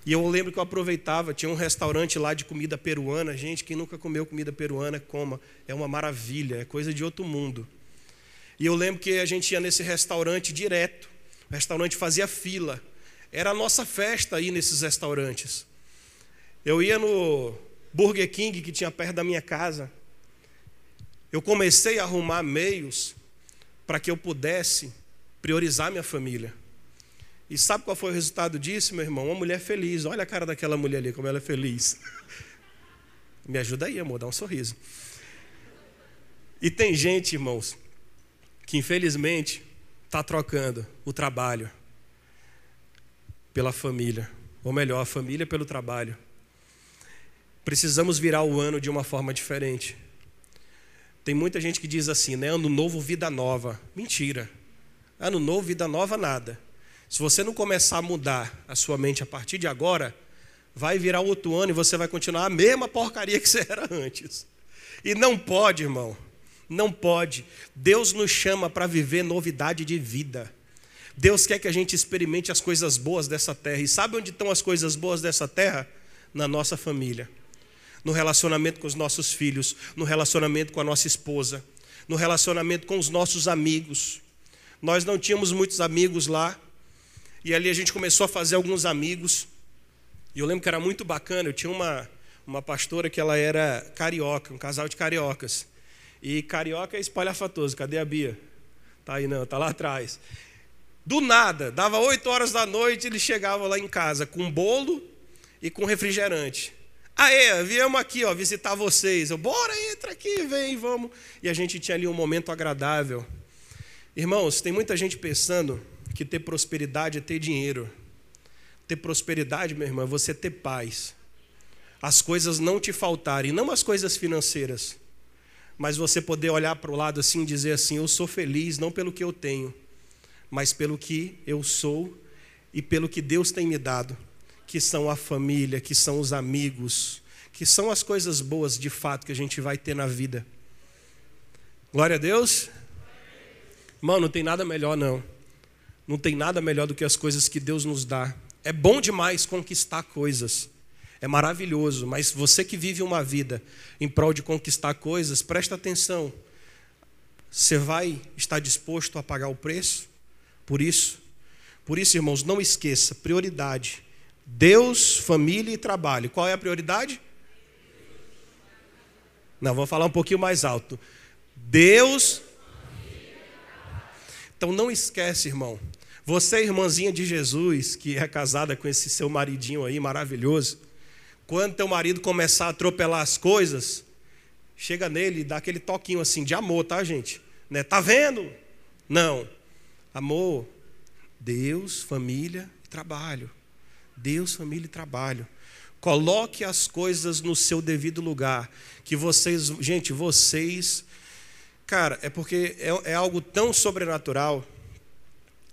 Speaker 1: E eu lembro que eu aproveitava, tinha um restaurante lá de comida peruana. Gente, quem nunca comeu comida peruana, coma. É uma maravilha, é coisa de outro mundo. E eu lembro que a gente ia nesse restaurante direto. O restaurante fazia fila. Era a nossa festa aí nesses restaurantes. Eu ia no Burger King que tinha perto da minha casa. Eu comecei a arrumar meios para que eu pudesse priorizar minha família. E sabe qual foi o resultado disso, meu irmão? Uma mulher feliz. Olha a cara daquela mulher ali, como ela é feliz. Me ajuda aí, amor, dá um sorriso. E tem gente, irmãos, que infelizmente está trocando o trabalho pela família. Ou melhor, a família pelo trabalho. Precisamos virar o ano de uma forma diferente. Tem muita gente que diz assim, né? Ano novo, vida nova. Mentira. Ano novo, vida nova, nada. Se você não começar a mudar a sua mente a partir de agora, vai virar outro ano e você vai continuar a mesma porcaria que você era antes. E não pode, irmão. Não pode. Deus nos chama para viver novidade de vida. Deus quer que a gente experimente as coisas boas dessa terra. E sabe onde estão as coisas boas dessa terra? Na nossa família. No relacionamento com os nossos filhos, no relacionamento com a nossa esposa, no relacionamento com os nossos amigos. Nós não tínhamos muitos amigos lá, e ali a gente começou a fazer alguns amigos. E eu lembro que era muito bacana. Eu tinha uma, uma pastora que ela era carioca, um casal de cariocas. E carioca é espalhafatoso. Cadê a Bia? Tá aí não, tá lá atrás. Do nada, dava 8 horas da noite, ele chegava lá em casa com bolo e com refrigerante. Aê, viemos aqui, ó, visitar vocês. Eu, bora, entra aqui, vem, vamos. E a gente tinha ali um momento agradável. Irmãos, tem muita gente pensando que ter prosperidade é ter dinheiro. Ter prosperidade, meu irmão, é você ter paz. As coisas não te faltarem, não as coisas financeiras, mas você poder olhar para o lado assim e dizer assim: Eu sou feliz não pelo que eu tenho, mas pelo que eu sou e pelo que Deus tem me dado, que são a família, que são os amigos, que são as coisas boas de fato que a gente vai ter na vida. Glória a Deus. Mano, não tem nada melhor não. Não tem nada melhor do que as coisas que Deus nos dá. É bom demais conquistar coisas. É maravilhoso, mas você que vive uma vida em prol de conquistar coisas, presta atenção. Você vai estar disposto a pagar o preço por isso? Por isso, irmãos, não esqueça, prioridade. Deus, família e trabalho. Qual é a prioridade? Não, vou falar um pouquinho mais alto. Deus. Então não esquece, irmão. Você, irmãzinha de Jesus, que é casada com esse seu maridinho aí maravilhoso, quando teu marido começar a atropelar as coisas, chega nele e dá aquele toquinho assim de amor, tá, gente? Né? Tá vendo? Não. Amor, Deus, família trabalho. Deus, família e trabalho. Coloque as coisas no seu devido lugar. Que vocês, gente, vocês, cara, é porque é, é algo tão sobrenatural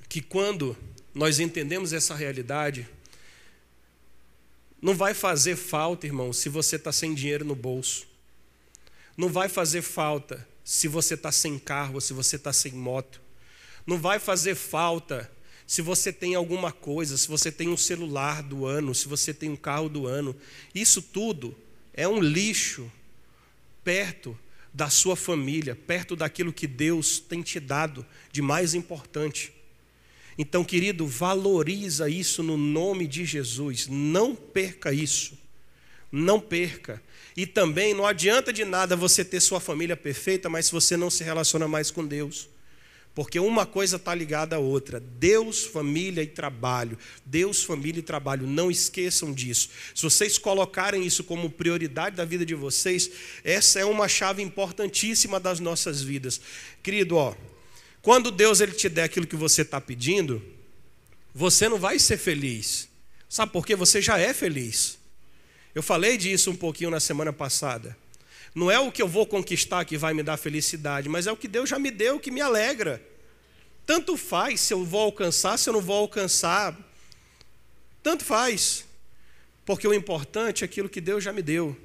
Speaker 1: que quando nós entendemos essa realidade, não vai fazer falta, irmão, se você está sem dinheiro no bolso. Não vai fazer falta se você está sem carro, se você está sem moto. Não vai fazer falta se você tem alguma coisa, se você tem um celular do ano, se você tem um carro do ano. Isso tudo é um lixo perto da sua família, perto daquilo que Deus tem te dado de mais importante. Então, querido, valoriza isso no nome de Jesus. Não perca isso. Não perca. E também não adianta de nada você ter sua família perfeita, mas se você não se relaciona mais com Deus. Porque uma coisa está ligada à outra. Deus, família e trabalho. Deus, família e trabalho. Não esqueçam disso. Se vocês colocarem isso como prioridade da vida de vocês, essa é uma chave importantíssima das nossas vidas. Querido, ó, quando Deus ele te der aquilo que você está pedindo, você não vai ser feliz. Sabe por quê? Você já é feliz. Eu falei disso um pouquinho na semana passada. Não é o que eu vou conquistar que vai me dar felicidade, mas é o que Deus já me deu que me alegra. Tanto faz se eu vou alcançar, se eu não vou alcançar. Tanto faz. Porque o importante é aquilo que Deus já me deu.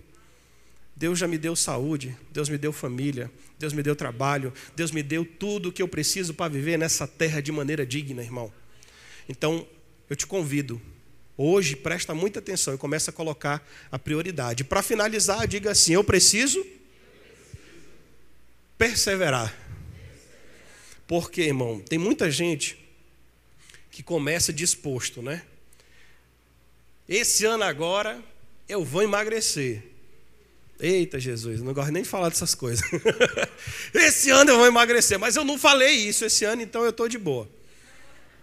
Speaker 1: Deus já me deu saúde, Deus me deu família, Deus me deu trabalho, Deus me deu tudo o que eu preciso para viver nessa terra de maneira digna, irmão. Então, eu te convido, Hoje, presta muita atenção e começa a colocar a prioridade. Para finalizar, diga assim: eu preciso perseverar. Porque, irmão, tem muita gente que começa disposto, né? Esse ano agora eu vou emagrecer. Eita Jesus, não gosto nem de falar dessas coisas. esse ano eu vou emagrecer, mas eu não falei isso esse ano, então eu estou de boa.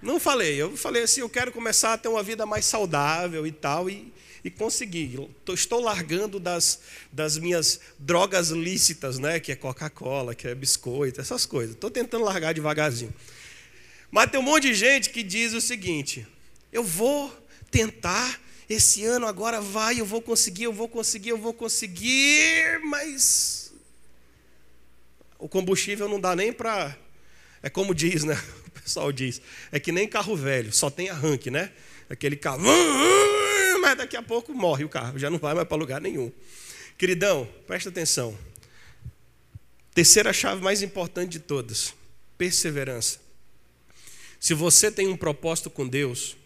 Speaker 1: Não falei, eu falei assim, eu quero começar a ter uma vida mais saudável e tal, e, e consegui. Estou largando das, das minhas drogas lícitas, né? Que é Coca-Cola, que é biscoito, essas coisas. Estou tentando largar devagarzinho. Mas tem um monte de gente que diz o seguinte: eu vou tentar, esse ano agora vai, eu vou conseguir, eu vou conseguir, eu vou conseguir, mas o combustível não dá nem para. É como diz, né? O pessoal diz. É que nem carro velho, só tem arranque, né? Aquele carro. Mas daqui a pouco morre o carro, já não vai mais para lugar nenhum. Queridão, presta atenção. Terceira chave mais importante de todas: perseverança. Se você tem um propósito com Deus,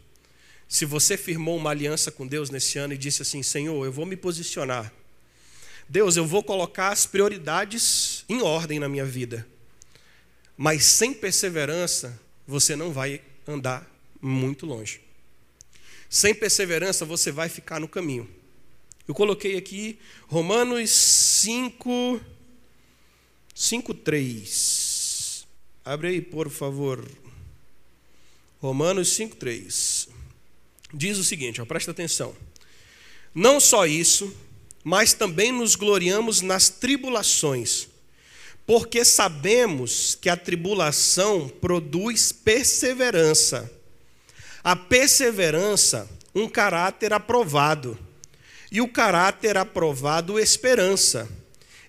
Speaker 1: se você firmou uma aliança com Deus nesse ano e disse assim: Senhor, eu vou me posicionar. Deus, eu vou colocar as prioridades em ordem na minha vida. Mas sem perseverança, você não vai andar muito longe. Sem perseverança, você vai ficar no caminho. Eu coloquei aqui Romanos 5, 5 3. Abre aí, por favor. Romanos 5, 3. Diz o seguinte, ó, presta atenção. Não só isso, mas também nos gloriamos nas tribulações, porque sabemos que a tribulação produz perseverança. A perseverança, um caráter aprovado. E o caráter aprovado, esperança.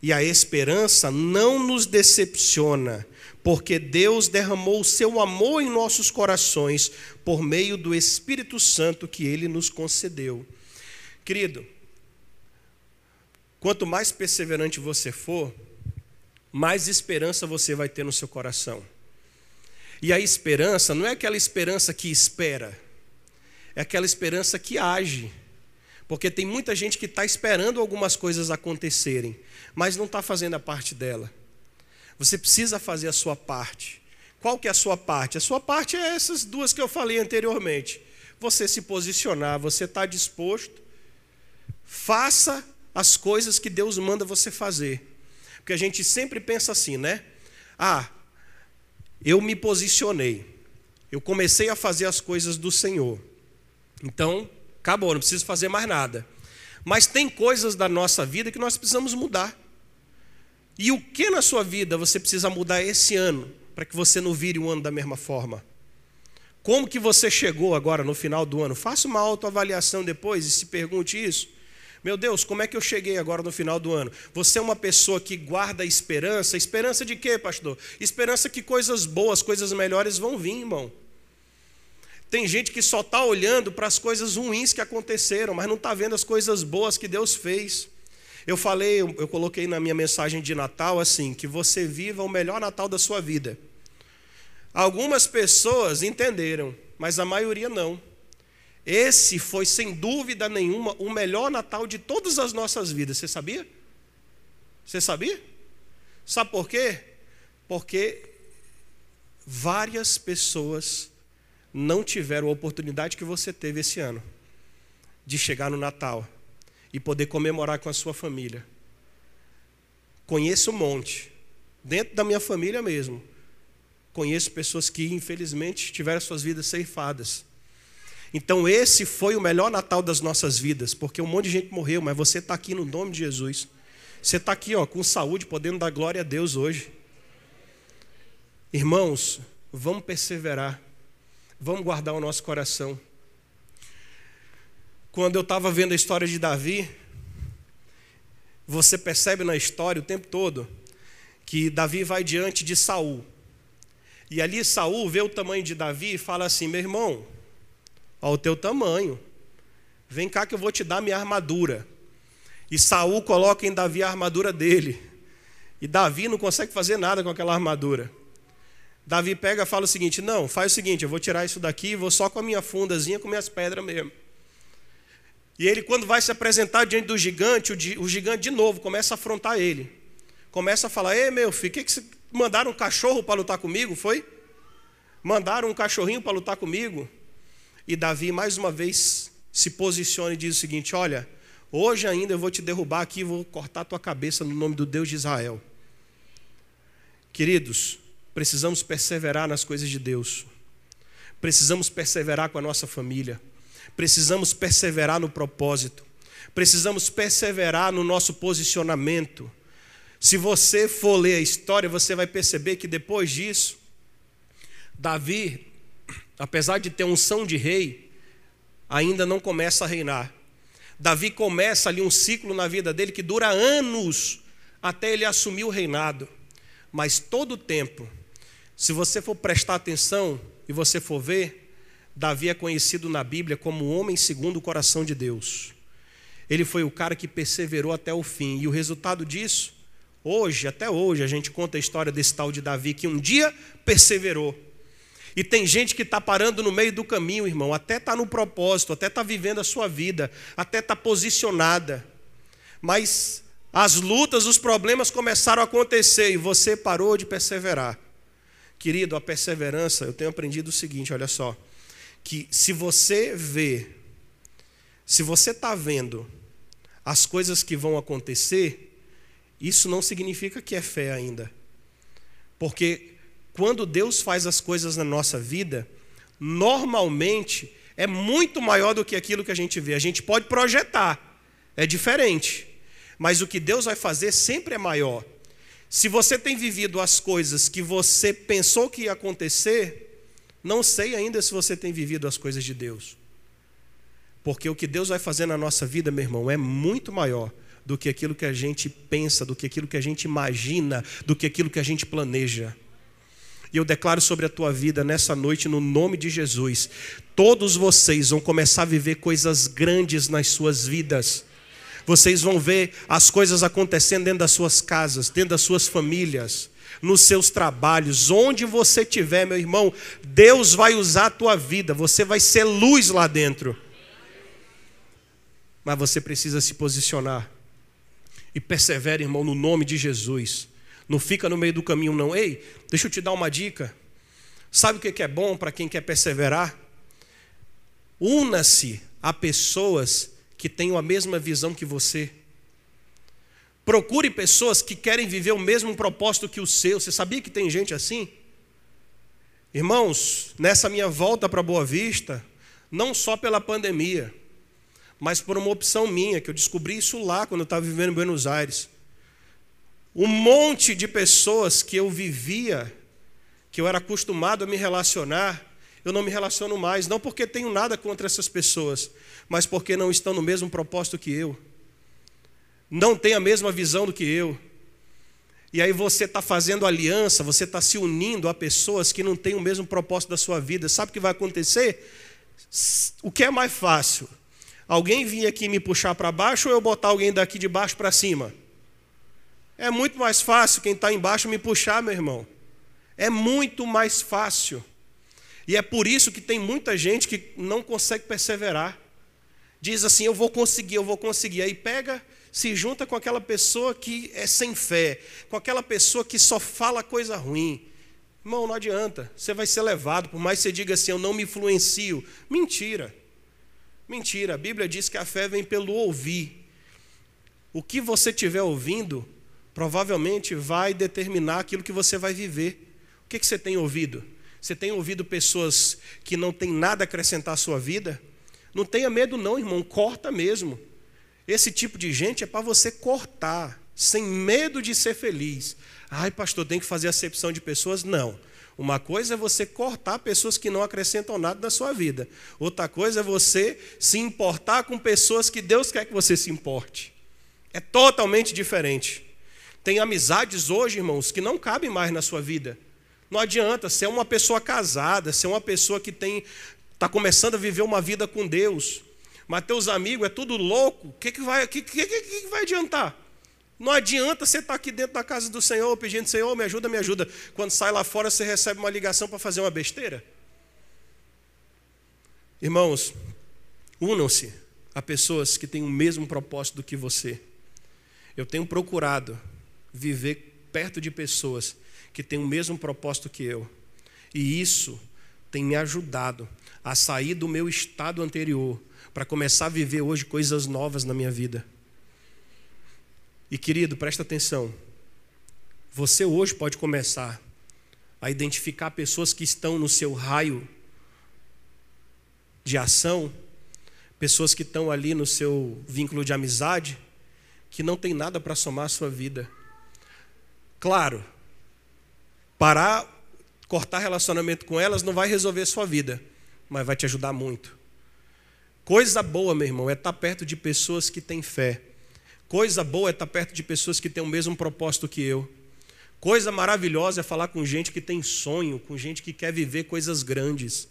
Speaker 1: E a esperança não nos decepciona, porque Deus derramou o seu amor em nossos corações por meio do Espírito Santo que ele nos concedeu. Querido, quanto mais perseverante você for, mais esperança você vai ter no seu coração. E a esperança não é aquela esperança que espera, é aquela esperança que age. Porque tem muita gente que está esperando algumas coisas acontecerem, mas não está fazendo a parte dela. Você precisa fazer a sua parte. Qual que é a sua parte? A sua parte é essas duas que eu falei anteriormente. Você se posicionar, você está disposto. Faça as coisas que Deus manda você fazer. Porque a gente sempre pensa assim, né? Ah, eu me posicionei. Eu comecei a fazer as coisas do Senhor. Então, acabou, não preciso fazer mais nada. Mas tem coisas da nossa vida que nós precisamos mudar. E o que na sua vida você precisa mudar esse ano para que você não vire um ano da mesma forma? Como que você chegou agora no final do ano? Faça uma autoavaliação depois e se pergunte isso. Meu Deus, como é que eu cheguei agora no final do ano? Você é uma pessoa que guarda esperança? Esperança de quê, pastor? Esperança que coisas boas, coisas melhores vão vir, irmão. Tem gente que só está olhando para as coisas ruins que aconteceram, mas não está vendo as coisas boas que Deus fez. Eu falei, eu coloquei na minha mensagem de Natal assim, que você viva o melhor Natal da sua vida. Algumas pessoas entenderam, mas a maioria não. Esse foi, sem dúvida nenhuma, o melhor Natal de todas as nossas vidas. Você sabia? Você sabia? Sabe por quê? Porque várias pessoas não tiveram a oportunidade que você teve esse ano de chegar no Natal e poder comemorar com a sua família. Conheço um monte, dentro da minha família mesmo. Conheço pessoas que, infelizmente, tiveram suas vidas ceifadas. Então, esse foi o melhor Natal das nossas vidas, porque um monte de gente morreu, mas você está aqui no nome de Jesus. Você está aqui ó, com saúde, podendo dar glória a Deus hoje. Irmãos, vamos perseverar, vamos guardar o nosso coração quando eu estava vendo a história de Davi, você percebe na história o tempo todo que Davi vai diante de Saul. E ali Saul vê o tamanho de Davi e fala assim: "Meu irmão, ao teu tamanho, vem cá que eu vou te dar minha armadura". E Saul coloca em Davi a armadura dele. E Davi não consegue fazer nada com aquela armadura. Davi pega e fala o seguinte: "Não, faz o seguinte, eu vou tirar isso daqui e vou só com a minha fundazinha, com minhas pedras mesmo". E ele, quando vai se apresentar diante do gigante, o gigante de novo começa a afrontar ele. Começa a falar: Ei, meu filho, que, que você mandaram um cachorro para lutar comigo? Foi? Mandaram um cachorrinho para lutar comigo? E Davi, mais uma vez, se posiciona e diz o seguinte: Olha, hoje ainda eu vou te derrubar aqui e vou cortar tua cabeça no nome do Deus de Israel. Queridos, precisamos perseverar nas coisas de Deus. Precisamos perseverar com a nossa família. Precisamos perseverar no propósito. Precisamos perseverar no nosso posicionamento. Se você for ler a história, você vai perceber que depois disso, Davi, apesar de ter unção de rei, ainda não começa a reinar. Davi começa ali um ciclo na vida dele que dura anos até ele assumir o reinado. Mas todo o tempo, se você for prestar atenção e você for ver, Davi é conhecido na Bíblia como o homem segundo o coração de Deus. Ele foi o cara que perseverou até o fim. E o resultado disso, hoje, até hoje, a gente conta a história desse tal de Davi que um dia perseverou. E tem gente que está parando no meio do caminho, irmão, até está no propósito, até está vivendo a sua vida, até está posicionada. Mas as lutas, os problemas começaram a acontecer e você parou de perseverar. Querido, a perseverança, eu tenho aprendido o seguinte: olha só, que se você vê, se você está vendo as coisas que vão acontecer, isso não significa que é fé ainda. Porque quando Deus faz as coisas na nossa vida, normalmente é muito maior do que aquilo que a gente vê. A gente pode projetar, é diferente. Mas o que Deus vai fazer sempre é maior. Se você tem vivido as coisas que você pensou que ia acontecer, não sei ainda se você tem vivido as coisas de Deus. Porque o que Deus vai fazer na nossa vida, meu irmão, é muito maior do que aquilo que a gente pensa, do que aquilo que a gente imagina, do que aquilo que a gente planeja. E eu declaro sobre a tua vida nessa noite, no nome de Jesus, todos vocês vão começar a viver coisas grandes nas suas vidas. Vocês vão ver as coisas acontecendo dentro das suas casas, dentro das suas famílias, nos seus trabalhos, onde você estiver, meu irmão, Deus vai usar a tua vida, você vai ser luz lá dentro. Mas você precisa se posicionar. E persevere, irmão, no nome de Jesus. Não fica no meio do caminho, não. Ei, deixa eu te dar uma dica. Sabe o que é bom para quem quer perseverar? Una-se a pessoas que tenham a mesma visão que você. Procure pessoas que querem viver o mesmo propósito que o seu. Você sabia que tem gente assim? Irmãos, nessa minha volta para Boa Vista, não só pela pandemia, mas por uma opção minha, que eu descobri isso lá quando eu estava vivendo em Buenos Aires. Um monte de pessoas que eu vivia, que eu era acostumado a me relacionar, eu não me relaciono mais, não porque tenho nada contra essas pessoas, mas porque não estão no mesmo propósito que eu, não têm a mesma visão do que eu. E aí você está fazendo aliança, você está se unindo a pessoas que não têm o mesmo propósito da sua vida. Sabe o que vai acontecer? O que é mais fácil? Alguém vir aqui me puxar para baixo ou eu botar alguém daqui de baixo para cima? É muito mais fácil quem está embaixo me puxar, meu irmão. É muito mais fácil. E é por isso que tem muita gente que não consegue perseverar. Diz assim: eu vou conseguir, eu vou conseguir. Aí pega, se junta com aquela pessoa que é sem fé, com aquela pessoa que só fala coisa ruim. Irmão, não adianta. Você vai ser levado, por mais que você diga assim: eu não me influencio. Mentira. Mentira. A Bíblia diz que a fé vem pelo ouvir. O que você estiver ouvindo, provavelmente vai determinar aquilo que você vai viver. O que, que você tem ouvido? Você tem ouvido pessoas que não têm nada a acrescentar à sua vida? Não tenha medo, não, irmão, corta mesmo. Esse tipo de gente é para você cortar, sem medo de ser feliz. Ai, pastor, tem que fazer acepção de pessoas? Não. Uma coisa é você cortar pessoas que não acrescentam nada na sua vida. Outra coisa é você se importar com pessoas que Deus quer que você se importe. É totalmente diferente. Tem amizades hoje, irmãos, que não cabem mais na sua vida. Não adianta, ser é uma pessoa casada, ser é uma pessoa que tem está começando a viver uma vida com Deus, mas teus amigos é tudo louco, o que, que, vai, que, que, que, vai adiantar? Não adianta você estar tá aqui dentro da casa do Senhor pedindo, Senhor, me ajuda, me ajuda. Quando sai lá fora, você recebe uma ligação para fazer uma besteira. Irmãos, unam-se a pessoas que têm o mesmo propósito do que você. Eu tenho procurado viver perto de pessoas que têm o mesmo propósito que eu. E isso tem me ajudado a sair do meu estado anterior para começar a viver hoje coisas novas na minha vida. E querido, presta atenção. Você hoje pode começar a identificar pessoas que estão no seu raio de ação, pessoas que estão ali no seu vínculo de amizade, que não tem nada para somar à sua vida. Claro, parar, cortar relacionamento com elas não vai resolver sua vida, mas vai te ajudar muito. Coisa boa, meu irmão, é estar perto de pessoas que têm fé. Coisa boa é estar perto de pessoas que têm o mesmo propósito que eu. Coisa maravilhosa é falar com gente que tem sonho, com gente que quer viver coisas grandes.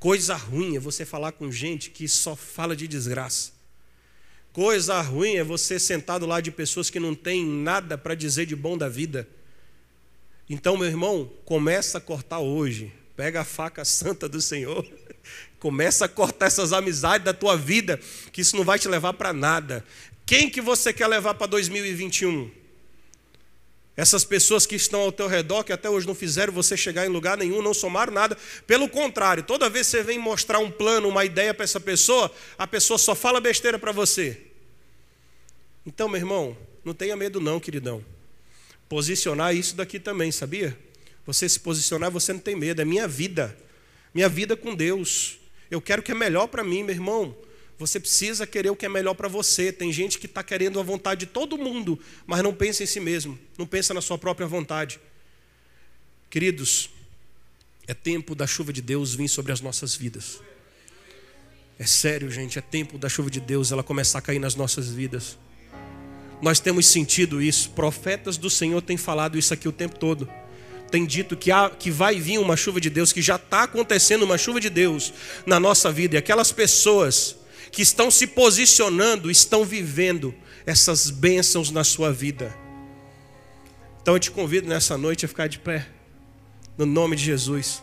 Speaker 1: Coisa ruim é você falar com gente que só fala de desgraça. Coisa ruim é você sentado lá de pessoas que não têm nada para dizer de bom da vida. Então, meu irmão, começa a cortar hoje. Pega a faca santa do Senhor. Começa a cortar essas amizades da tua vida, que isso não vai te levar para nada. Quem que você quer levar para 2021? Essas pessoas que estão ao teu redor, que até hoje não fizeram você chegar em lugar nenhum, não somaram nada. Pelo contrário, toda vez que você vem mostrar um plano, uma ideia para essa pessoa, a pessoa só fala besteira para você. Então, meu irmão, não tenha medo não, queridão. Posicionar isso daqui também, sabia? Você se posicionar, você não tem medo, é minha vida. Minha vida com Deus. Eu quero o que é melhor para mim, meu irmão. Você precisa querer o que é melhor para você. Tem gente que está querendo a vontade de todo mundo, mas não pensa em si mesmo, não pensa na sua própria vontade. Queridos, é tempo da chuva de Deus vir sobre as nossas vidas. É sério, gente, é tempo da chuva de Deus ela começar a cair nas nossas vidas. Nós temos sentido isso, profetas do Senhor têm falado isso aqui o tempo todo. Tem dito que, há, que vai vir uma chuva de Deus, que já está acontecendo uma chuva de Deus na nossa vida. E aquelas pessoas que estão se posicionando, estão vivendo essas bênçãos na sua vida. Então eu te convido nessa noite a ficar de pé, no nome de Jesus.